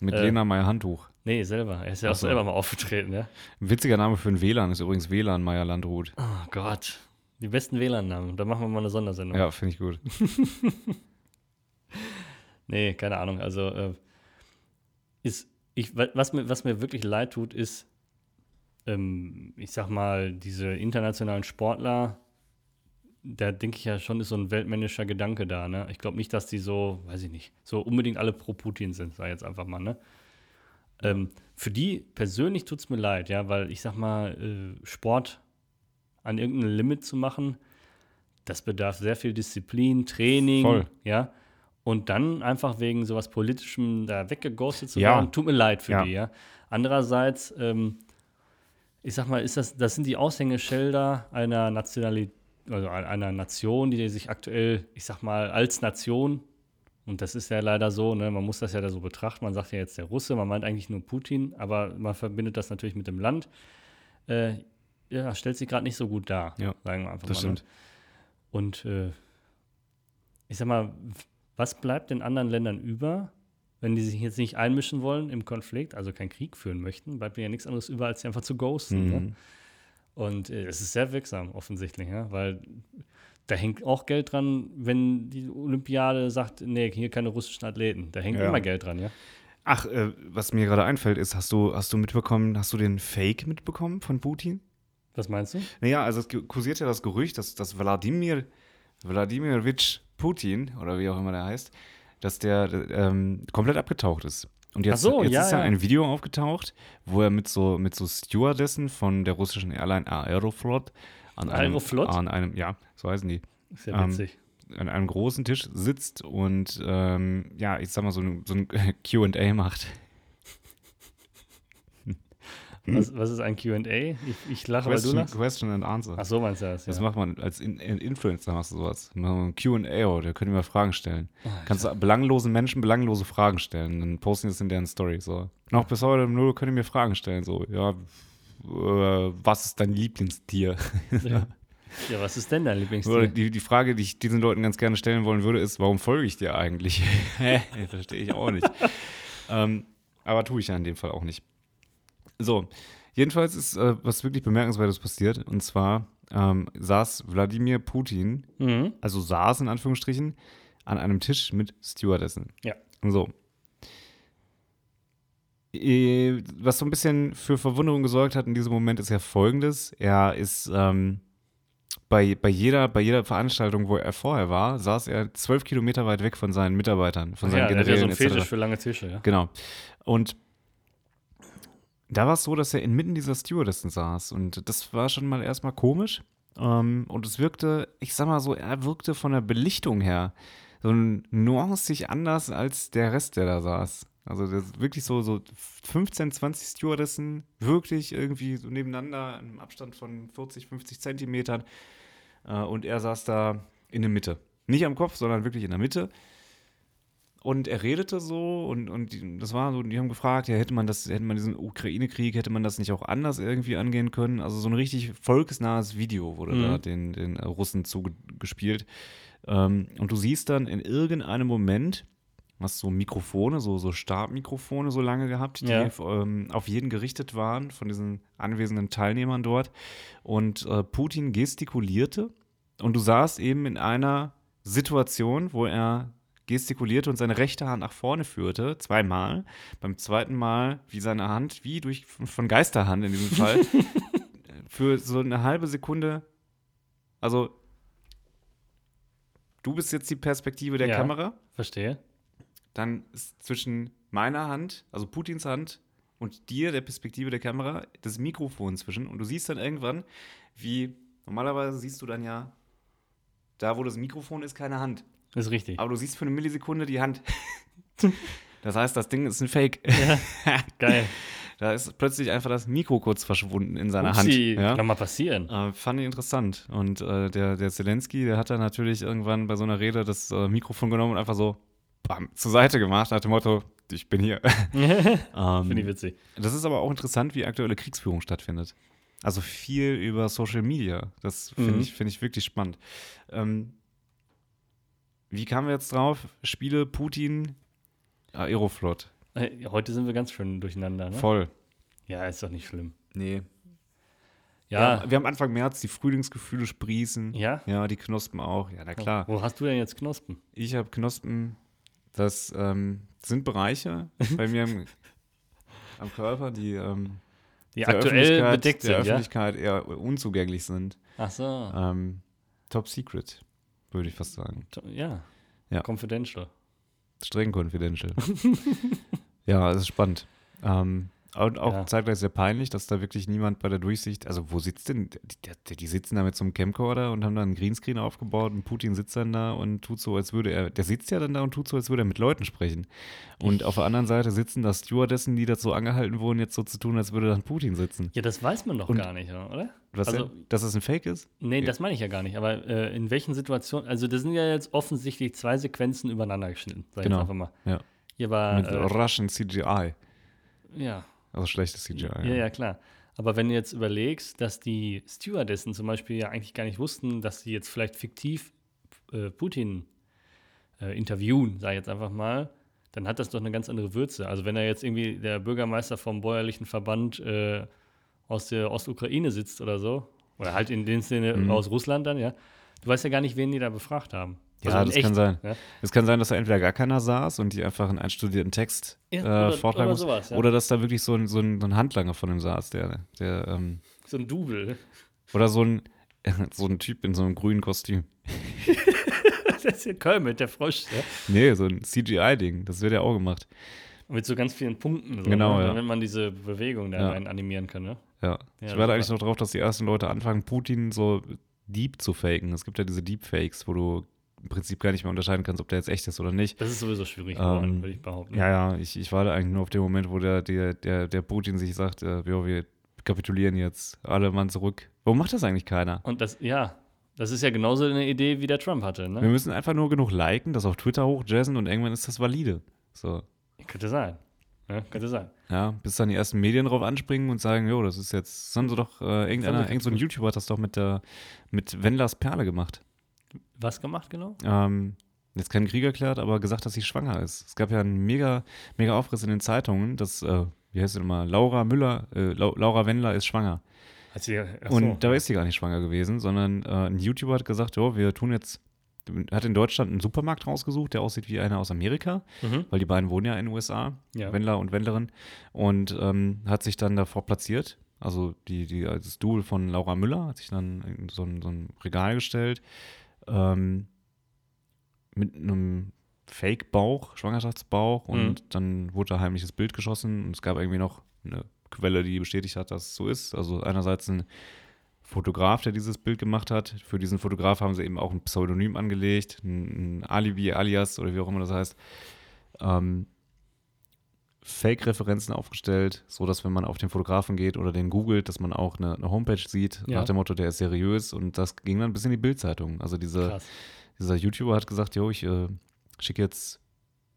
Mit äh, Lena Meyer Handtuch. Nee, selber. Er ist ja auch so. selber mal aufgetreten, ja. Ein witziger Name für ein WLAN ist übrigens WLAN Meyer Landrut. Oh Gott. Die besten WLAN-Namen. Da machen wir mal eine Sondersendung. Ja, finde ich gut. nee, keine Ahnung. Also, äh, ist, ich, was, mir, was mir wirklich leid tut, ist, ähm, ich sag mal, diese internationalen Sportler, da denke ich ja schon, ist so ein weltmännischer Gedanke da. Ne? Ich glaube nicht, dass die so, weiß ich nicht, so unbedingt alle pro Putin sind, sag ich jetzt einfach mal. Ne? Ähm, für die persönlich tut es mir leid, ja, weil ich sag mal, äh, Sport an irgendeinem Limit zu machen, das bedarf sehr viel Disziplin, Training, Voll. ja. Und dann einfach wegen sowas Politischem da weggeghostet zu werden, tut mir leid für ja. die, ja. Andererseits, ähm, ich sag mal, ist das, das sind die Aushängeschilder einer Nationalität, also einer Nation, die sich aktuell, ich sag mal, als Nation, und das ist ja leider so, ne, man muss das ja da so betrachten, man sagt ja jetzt der Russe, man meint eigentlich nur Putin, aber man verbindet das natürlich mit dem Land. Äh, ja, stellt sich gerade nicht so gut dar, ja, sagen wir einfach das mal. Ne? Stimmt. Und äh, ich sag mal, was bleibt den anderen Ländern über, wenn die sich jetzt nicht einmischen wollen im Konflikt, also keinen Krieg führen möchten, bleibt mir ja nichts anderes über, als sie einfach zu ghosten. Ne? Mhm. Ne? Und äh, es ist sehr wirksam, offensichtlich, ja? weil da hängt auch Geld dran, wenn die Olympiade sagt, nee, hier keine russischen Athleten. Da hängt ja. immer Geld dran, ja. Ach, äh, was mir gerade einfällt, ist, hast du, hast du mitbekommen, hast du den Fake mitbekommen von Putin? Was meinst du? Naja, also es kursiert ja das Gerücht, dass, dass Wladimir, Wladimirovich Putin, oder wie auch immer der heißt, dass der ähm, komplett abgetaucht ist. Und jetzt, so, jetzt ja, ist ja, ja, ein Video aufgetaucht, wo er mit so, mit so Stewardessen von der russischen Airline Aeroflot an einem, Aeroflot? an einem, ja, so heißen die. Sehr ja witzig. Ähm, an einem großen Tisch sitzt und ähm, ja, ich sag mal, so, so ein QA macht. Was, was ist ein QA? Ich, ich lache, question, weil du lachst. Question and Answer. Ach so meinst du das, ja. Das macht man als in, in Influencer, machst du sowas. Ein QA, oh, da können wir Fragen stellen. Oh, Kannst du belanglosen Menschen belanglose Fragen stellen. Dann posten die das in deren Story. So. Noch bis heute im Null können mir Fragen stellen. So, ja, äh, was ist dein Lieblingstier? Ja. ja. was ist denn dein Lieblingstier? Die, die Frage, die ich diesen Leuten ganz gerne stellen wollen würde, ist, warum folge ich dir eigentlich? Verstehe ich auch nicht. ähm, aber tue ich ja in dem Fall auch nicht. So, jedenfalls ist äh, was wirklich Bemerkenswertes passiert. Und zwar ähm, saß Wladimir Putin, mhm. also saß in Anführungsstrichen, an einem Tisch mit Stewardessen. Ja. So. Äh, was so ein bisschen für Verwunderung gesorgt hat in diesem Moment, ist ja folgendes. Er ist ähm, bei, bei, jeder, bei jeder Veranstaltung, wo er vorher war, saß er zwölf Kilometer weit weg von seinen Mitarbeitern, von seinen ja, Generälen. Ja, so ein Fetisch für lange Tische, ja. Genau. Und da war es so, dass er inmitten dieser Stewardessen saß. Und das war schon mal erstmal komisch. Ähm, und es wirkte, ich sag mal so, er wirkte von der Belichtung her so nuancig anders als der Rest, der da saß. Also das wirklich so, so 15, 20 Stewardessen, wirklich irgendwie so nebeneinander, im Abstand von 40, 50 Zentimetern. Äh, und er saß da in der Mitte. Nicht am Kopf, sondern wirklich in der Mitte. Und er redete so und, und die, das war so, die haben gefragt, ja, hätte man das, hätte man diesen Ukraine-Krieg, hätte man das nicht auch anders irgendwie angehen können? Also so ein richtig volksnahes Video wurde mhm. da den, den Russen zugespielt. Ähm, und du siehst dann in irgendeinem Moment, hast so Mikrofone, so, so Stabmikrofone so lange gehabt, die ja. ähm, auf jeden gerichtet waren von diesen anwesenden Teilnehmern dort. Und äh, Putin gestikulierte und du saßt eben in einer Situation, wo er gestikulierte und seine rechte Hand nach vorne führte, zweimal. Beim zweiten Mal, wie seine Hand, wie durch von Geisterhand in diesem Fall, für so eine halbe Sekunde, also du bist jetzt die Perspektive der ja, Kamera. Verstehe. Dann ist zwischen meiner Hand, also Putins Hand, und dir, der Perspektive der Kamera, das Mikrofon zwischen. Und du siehst dann irgendwann, wie normalerweise siehst du dann ja, da wo das Mikrofon ist, keine Hand. Das ist richtig. Aber du siehst für eine Millisekunde die Hand. Das heißt, das Ding ist ein Fake. Ja, geil. Da ist plötzlich einfach das Mikro kurz verschwunden in seiner Upsi, Hand. Ja? Kann mal passieren. Äh, fand ich interessant. Und äh, der, der Zelensky, der hat dann natürlich irgendwann bei so einer Rede das äh, Mikrofon genommen und einfach so bam, zur Seite gemacht, nach dem Motto, ich bin hier. ähm, Finde ich witzig. Das ist aber auch interessant, wie aktuelle Kriegsführung stattfindet. Also viel über Social Media. Das finde mhm. ich, find ich wirklich spannend. Ähm, wie kamen wir jetzt drauf? Spiele Putin, Aeroflot. Heute sind wir ganz schön durcheinander, ne? Voll. Ja, ist doch nicht schlimm. Nee. Ja. ja. Wir haben Anfang März die Frühlingsgefühle sprießen. Ja? Ja, die Knospen auch. Ja, na klar. Wo hast du denn jetzt Knospen? Ich habe Knospen, das ähm, sind Bereiche bei mir im, am Körper, die, ähm, die aktuell bedeckt der sind, Öffentlichkeit ja? eher unzugänglich sind. Ach so. Ähm, top Secret, würde ich fast sagen. Ja. ja. Confidential. Streng confidential. Ja, es ist spannend. Ähm, und auch ja. zeitgleich sehr peinlich, dass da wirklich niemand bei der Durchsicht, also wo sitzt denn, die, die sitzen da mit so einem Camcorder und haben da einen Greenscreen aufgebaut und Putin sitzt dann da und tut so, als würde er, der sitzt ja dann da und tut so, als würde er mit Leuten sprechen. Und ich. auf der anderen Seite sitzen da Stewardessen, die dazu angehalten wurden, jetzt so zu tun, als würde dann Putin sitzen. Ja, das weiß man doch und, gar nicht, oder? Was also, denn? Dass das ein Fake ist? Nee, ja. das meine ich ja gar nicht. Aber äh, in welchen Situationen, also das sind ja jetzt offensichtlich zwei Sequenzen übereinander geschnitten, sag genau. ich einfach mal. Ja. Hier war, Mit äh, Russian CGI. Ja. Also schlechtes CGI. Ja, ja, klar. Aber wenn du jetzt überlegst, dass die Stewardessen zum Beispiel ja eigentlich gar nicht wussten, dass sie jetzt vielleicht fiktiv äh, Putin äh, interviewen, sag ich jetzt einfach mal, dann hat das doch eine ganz andere Würze. Also wenn er jetzt irgendwie der Bürgermeister vom bäuerlichen Verband äh, aus der Ostukraine sitzt oder so, oder halt in dem Sinne mhm. aus Russland dann, ja, du weißt ja gar nicht, wen die da befragt haben. Ja, also das echt, kann sein. Es ja? kann sein, dass da entweder gar keiner saß und die einfach einen einstudierten Text ja, äh, oder, vortragen oder, sowas, ja. oder dass da wirklich so ein, so ein, so ein Handlanger von dem saß, der, der ähm, so ein Double. Oder so ein, so ein Typ in so einem grünen Kostüm. das ist ja Kermit, der Frosch, ja? Nee, so ein CGI-Ding, das wird ja auch gemacht. Mit so ganz vielen Punkten, so, genau, ne? ja. damit man diese Bewegung da rein animieren kann, ne? Ja. ja ich warte eigentlich noch drauf, dass die ersten Leute anfangen, Putin so deep zu faken. Es gibt ja diese Deepfakes, wo du im Prinzip gar nicht mehr unterscheiden kannst, ob der jetzt echt ist oder nicht. Das ist sowieso schwierig geworden, ähm, würde ich behaupten. Ja, ja, ich, ich warte eigentlich nur auf den Moment, wo der, der, der, der Putin sich sagt, äh, wir kapitulieren jetzt, alle Mann zurück. Warum macht das eigentlich keiner? Und das, ja, das ist ja genauso eine Idee, wie der Trump hatte. Ne? Wir müssen einfach nur genug liken, das auf Twitter hochjazzen und irgendwann ist das valide. So. Könnte sein. Ja, könnte sein. Ja, bis dann die ersten Medien drauf anspringen und sagen, jo, das ist jetzt, das haben sie doch, äh, irgendeiner, irgendein so ein YouTuber hat das doch mit, der, mit Wendlers Perle gemacht. Was gemacht genau? Ähm, jetzt keinen Krieg erklärt, aber gesagt, dass sie schwanger ist. Es gab ja einen mega, mega Aufriss in den Zeitungen, dass, äh, wie heißt sie nochmal, Laura Müller, äh, Laura Wendler ist schwanger. Sie, und dabei ist sie gar nicht schwanger gewesen, sondern äh, ein YouTuber hat gesagt, jo, wir tun jetzt, hat in Deutschland einen Supermarkt rausgesucht, der aussieht wie einer aus Amerika, mhm. weil die beiden wohnen ja in den USA, ja. Wendler und Wendlerin, und ähm, hat sich dann davor platziert. Also die, die, das Duel von Laura Müller hat sich dann in so ein, so ein Regal gestellt, ähm, mit einem Fake-Bauch, Schwangerschaftsbauch und mhm. dann wurde da heimliches Bild geschossen und es gab irgendwie noch eine Quelle, die bestätigt hat, dass es so ist. Also einerseits ein Fotograf, der dieses Bild gemacht hat. Für diesen Fotograf haben sie eben auch ein Pseudonym angelegt, ein, ein Alibi, Alias oder wie auch immer das heißt. Ähm, Fake-Referenzen aufgestellt, so dass wenn man auf den Fotografen geht oder den googelt, dass man auch eine, eine Homepage sieht, Ja. nach dem Motto, der ist seriös und das ging dann bis in die Bildzeitung. Also diese, Krass. dieser YouTuber hat gesagt, jo, ich äh, schicke jetzt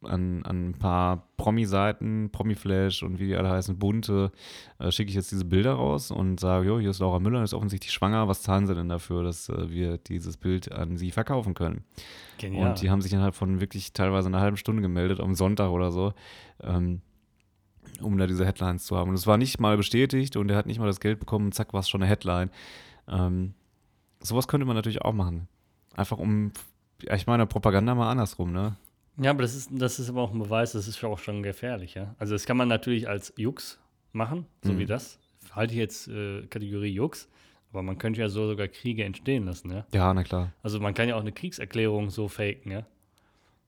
an, an ein paar Promi-Seiten, Promi-Flash und wie die alle heißen, bunte, äh, schicke ich jetzt diese Bilder raus und sage, jo, hier ist Laura Müller, ist offensichtlich schwanger, was zahlen sie denn dafür, dass äh, wir dieses Bild an sie verkaufen können? Genial. Und die haben sich innerhalb von wirklich teilweise einer halben Stunde gemeldet, am Sonntag oder so, ähm, um da diese Headlines zu haben. Und es war nicht mal bestätigt und er hat nicht mal das Geld bekommen zack, war es schon eine Headline. Ähm, sowas könnte man natürlich auch machen. Einfach um, ja, ich meine, Propaganda mal andersrum, ne? Ja, aber das ist, das ist aber auch ein Beweis, das ist auch schon gefährlich, ja. Also das kann man natürlich als Jux machen, so Mhm. wie das. Halte ich jetzt äh, Kategorie Jux, aber man könnte ja so sogar Kriege entstehen lassen, ja. Ja, na klar. Also man kann ja auch eine Kriegserklärung so faken, ja.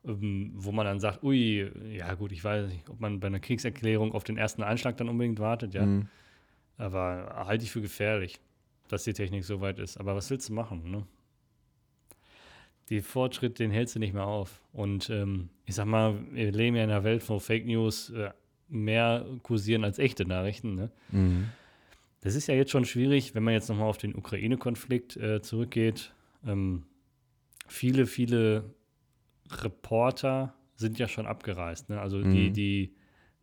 Ähm, wo man dann sagt, ui, ja gut, ich weiß nicht, ob man bei einer Kriegserklärung auf den ersten Einschlag dann unbedingt wartet, ja. Mhm. Aber halte ich für gefährlich, dass die Technik so weit ist. Aber was willst du machen, ne? Die Fortschritt, den hältst du nicht mehr auf. Und ähm, ich sag mal, wir leben ja in einer Welt, wo Fake News äh, mehr kursieren als echte Nachrichten, ne? Mhm. Das ist ja jetzt schon schwierig, wenn man jetzt nochmal auf den Ukraine-Konflikt äh, zurückgeht. Ähm, viele, viele Reporter sind ja schon abgereist. Ne? Also die, Mhm. die,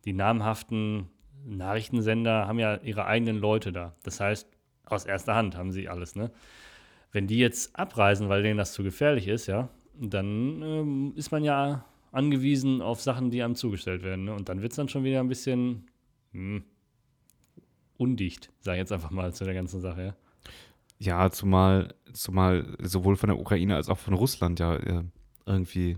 die namhaften Nachrichtensender haben ja ihre eigenen Leute da. Das heißt, aus erster Hand haben sie alles. Ne? Wenn die jetzt abreisen, weil denen das zu gefährlich ist, ja, dann ähm, ist man ja angewiesen auf Sachen, die einem zugestellt werden. Ne? Und dann wird es dann schon wieder ein bisschen hm, undicht, sage ich jetzt einfach mal zu der ganzen Sache. Ja? Ja, zumal, zumal sowohl von der Ukraine als auch von Russland ja äh, irgendwie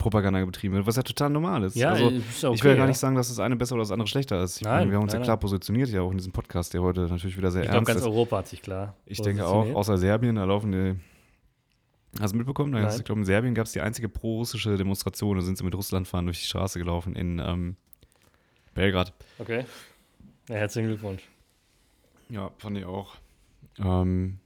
Propaganda betrieben wird, was ja total normal ist. also, ist ja ich will ja okay, gar nicht sagen, dass das eine besser oder das andere schlechter ist. Ich Nein, meine, wir haben uns nein, ja klar positioniert, ja auch in diesem Podcast, der heute natürlich wieder sehr Ich glaube, ernst ganz ist. Europa hat sich klar. Ich denke auch, außer Serbien, da laufen die. Hast du mitbekommen? Da Nein. Ich glaube, in Serbien gab es die einzige pro-russische Demonstration. Da sind sie mit Russland fahren durch die Straße gelaufen in ähm, Belgrad. Okay. Ja, herzlichen Glückwunsch. Ja, fand ich auch. Ähm,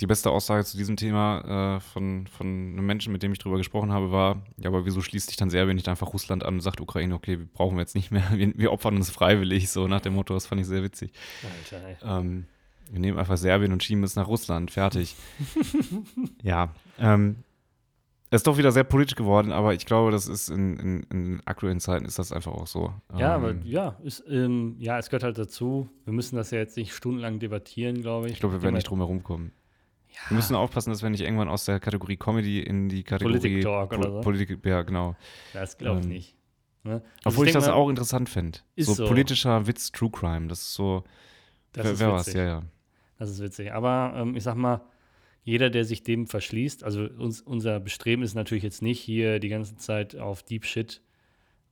die beste Aussage zu diesem Thema äh, von, von einem Menschen, mit dem ich drüber gesprochen habe, war: Ja, aber wieso schließt sich dann Serbien nicht einfach Russland an und sagt Ukraine, okay, wir brauchen wir jetzt nicht mehr, wir, wir opfern uns freiwillig, so nach dem Motto, das fand ich sehr witzig. Alter, ey. Ähm, wir nehmen einfach Serbien und schieben es nach Russland. Fertig. ja. Ähm, es ist doch wieder sehr politisch geworden, aber ich glaube, das ist in, in, in aktuellen Zeiten ist das einfach auch so. Ja, ähm, aber ja, ist, ähm, ja, es gehört halt dazu. Wir müssen das ja jetzt nicht stundenlang debattieren, glaube ich. ich glaube, wir werden nicht drum herum kommen. Ja, Wir müssen aufpassen, dass wir nicht irgendwann aus der Kategorie Comedy in die Kategorie Politik Talk oder Po- so. Politik, ja, genau. das glaube ich ähm, nicht. Ne? Also Obwohl ich, das mal, auch interessant fände. ist So, so. politischer Witz, True Crime, das ist so. Das wer ist wer war's? witzig. Ja, ja. Das ist witzig. Aber ähm, ich sag mal, jeder, der sich dem verschließt, also uns, unser Bestreben ist natürlich jetzt nicht hier die ganze Zeit auf Deep Shit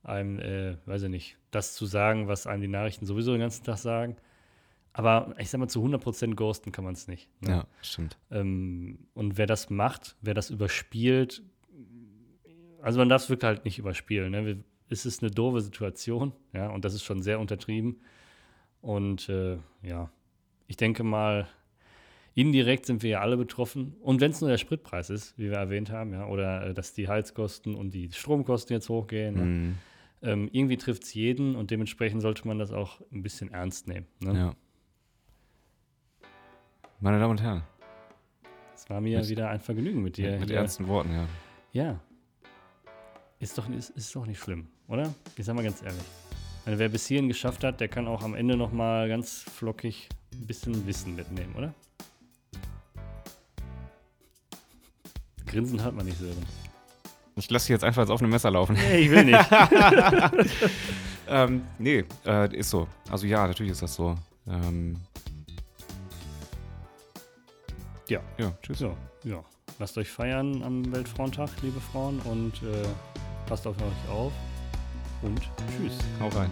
einem, äh, weiß ich nicht, das zu sagen, was einem die Nachrichten sowieso den ganzen Tag sagen. Aber ich sag mal, zu 100% ghosten kann man es nicht. Ne? Ja, stimmt. Ähm, und wer das macht, wer das überspielt, also man darf es wirklich halt nicht überspielen. Ne? Es ist eine doofe Situation, ja, und das ist schon sehr untertrieben. Und äh, ja, ich denke mal, indirekt sind wir ja alle betroffen. Und wenn es nur der Spritpreis ist, wie wir erwähnt haben, ja, oder äh, dass die Heizkosten und die Stromkosten jetzt hochgehen, ne? Mhm. ähm, irgendwie trifft es jeden und dementsprechend sollte man das auch ein bisschen ernst nehmen. Ne? Ja. Meine Damen und Herren, Es war mir Mit- wieder ein Vergnügen mit dir. mit hier. ernsten Worten, ja. Ja. Ist doch, ist, ist doch nicht schlimm, oder? Ich sag mal ganz ehrlich. Also wer bis hierhin geschafft hat, der kann auch am Ende noch mal ganz flockig ein bisschen Wissen mitnehmen, oder? Grinsen hat man nicht, Sören. Ich lasse dich jetzt einfach ins offene Messer laufen. Nee, ich will nicht. ähm, nee, äh, ist so. Also ja, natürlich ist das so. Ähm, Ja. Ja, tschüss. so, ja. Lasst euch feiern am Weltfrauentag, liebe Frauen, und äh, passt auf euch auf. Und tschüss. Hau rein.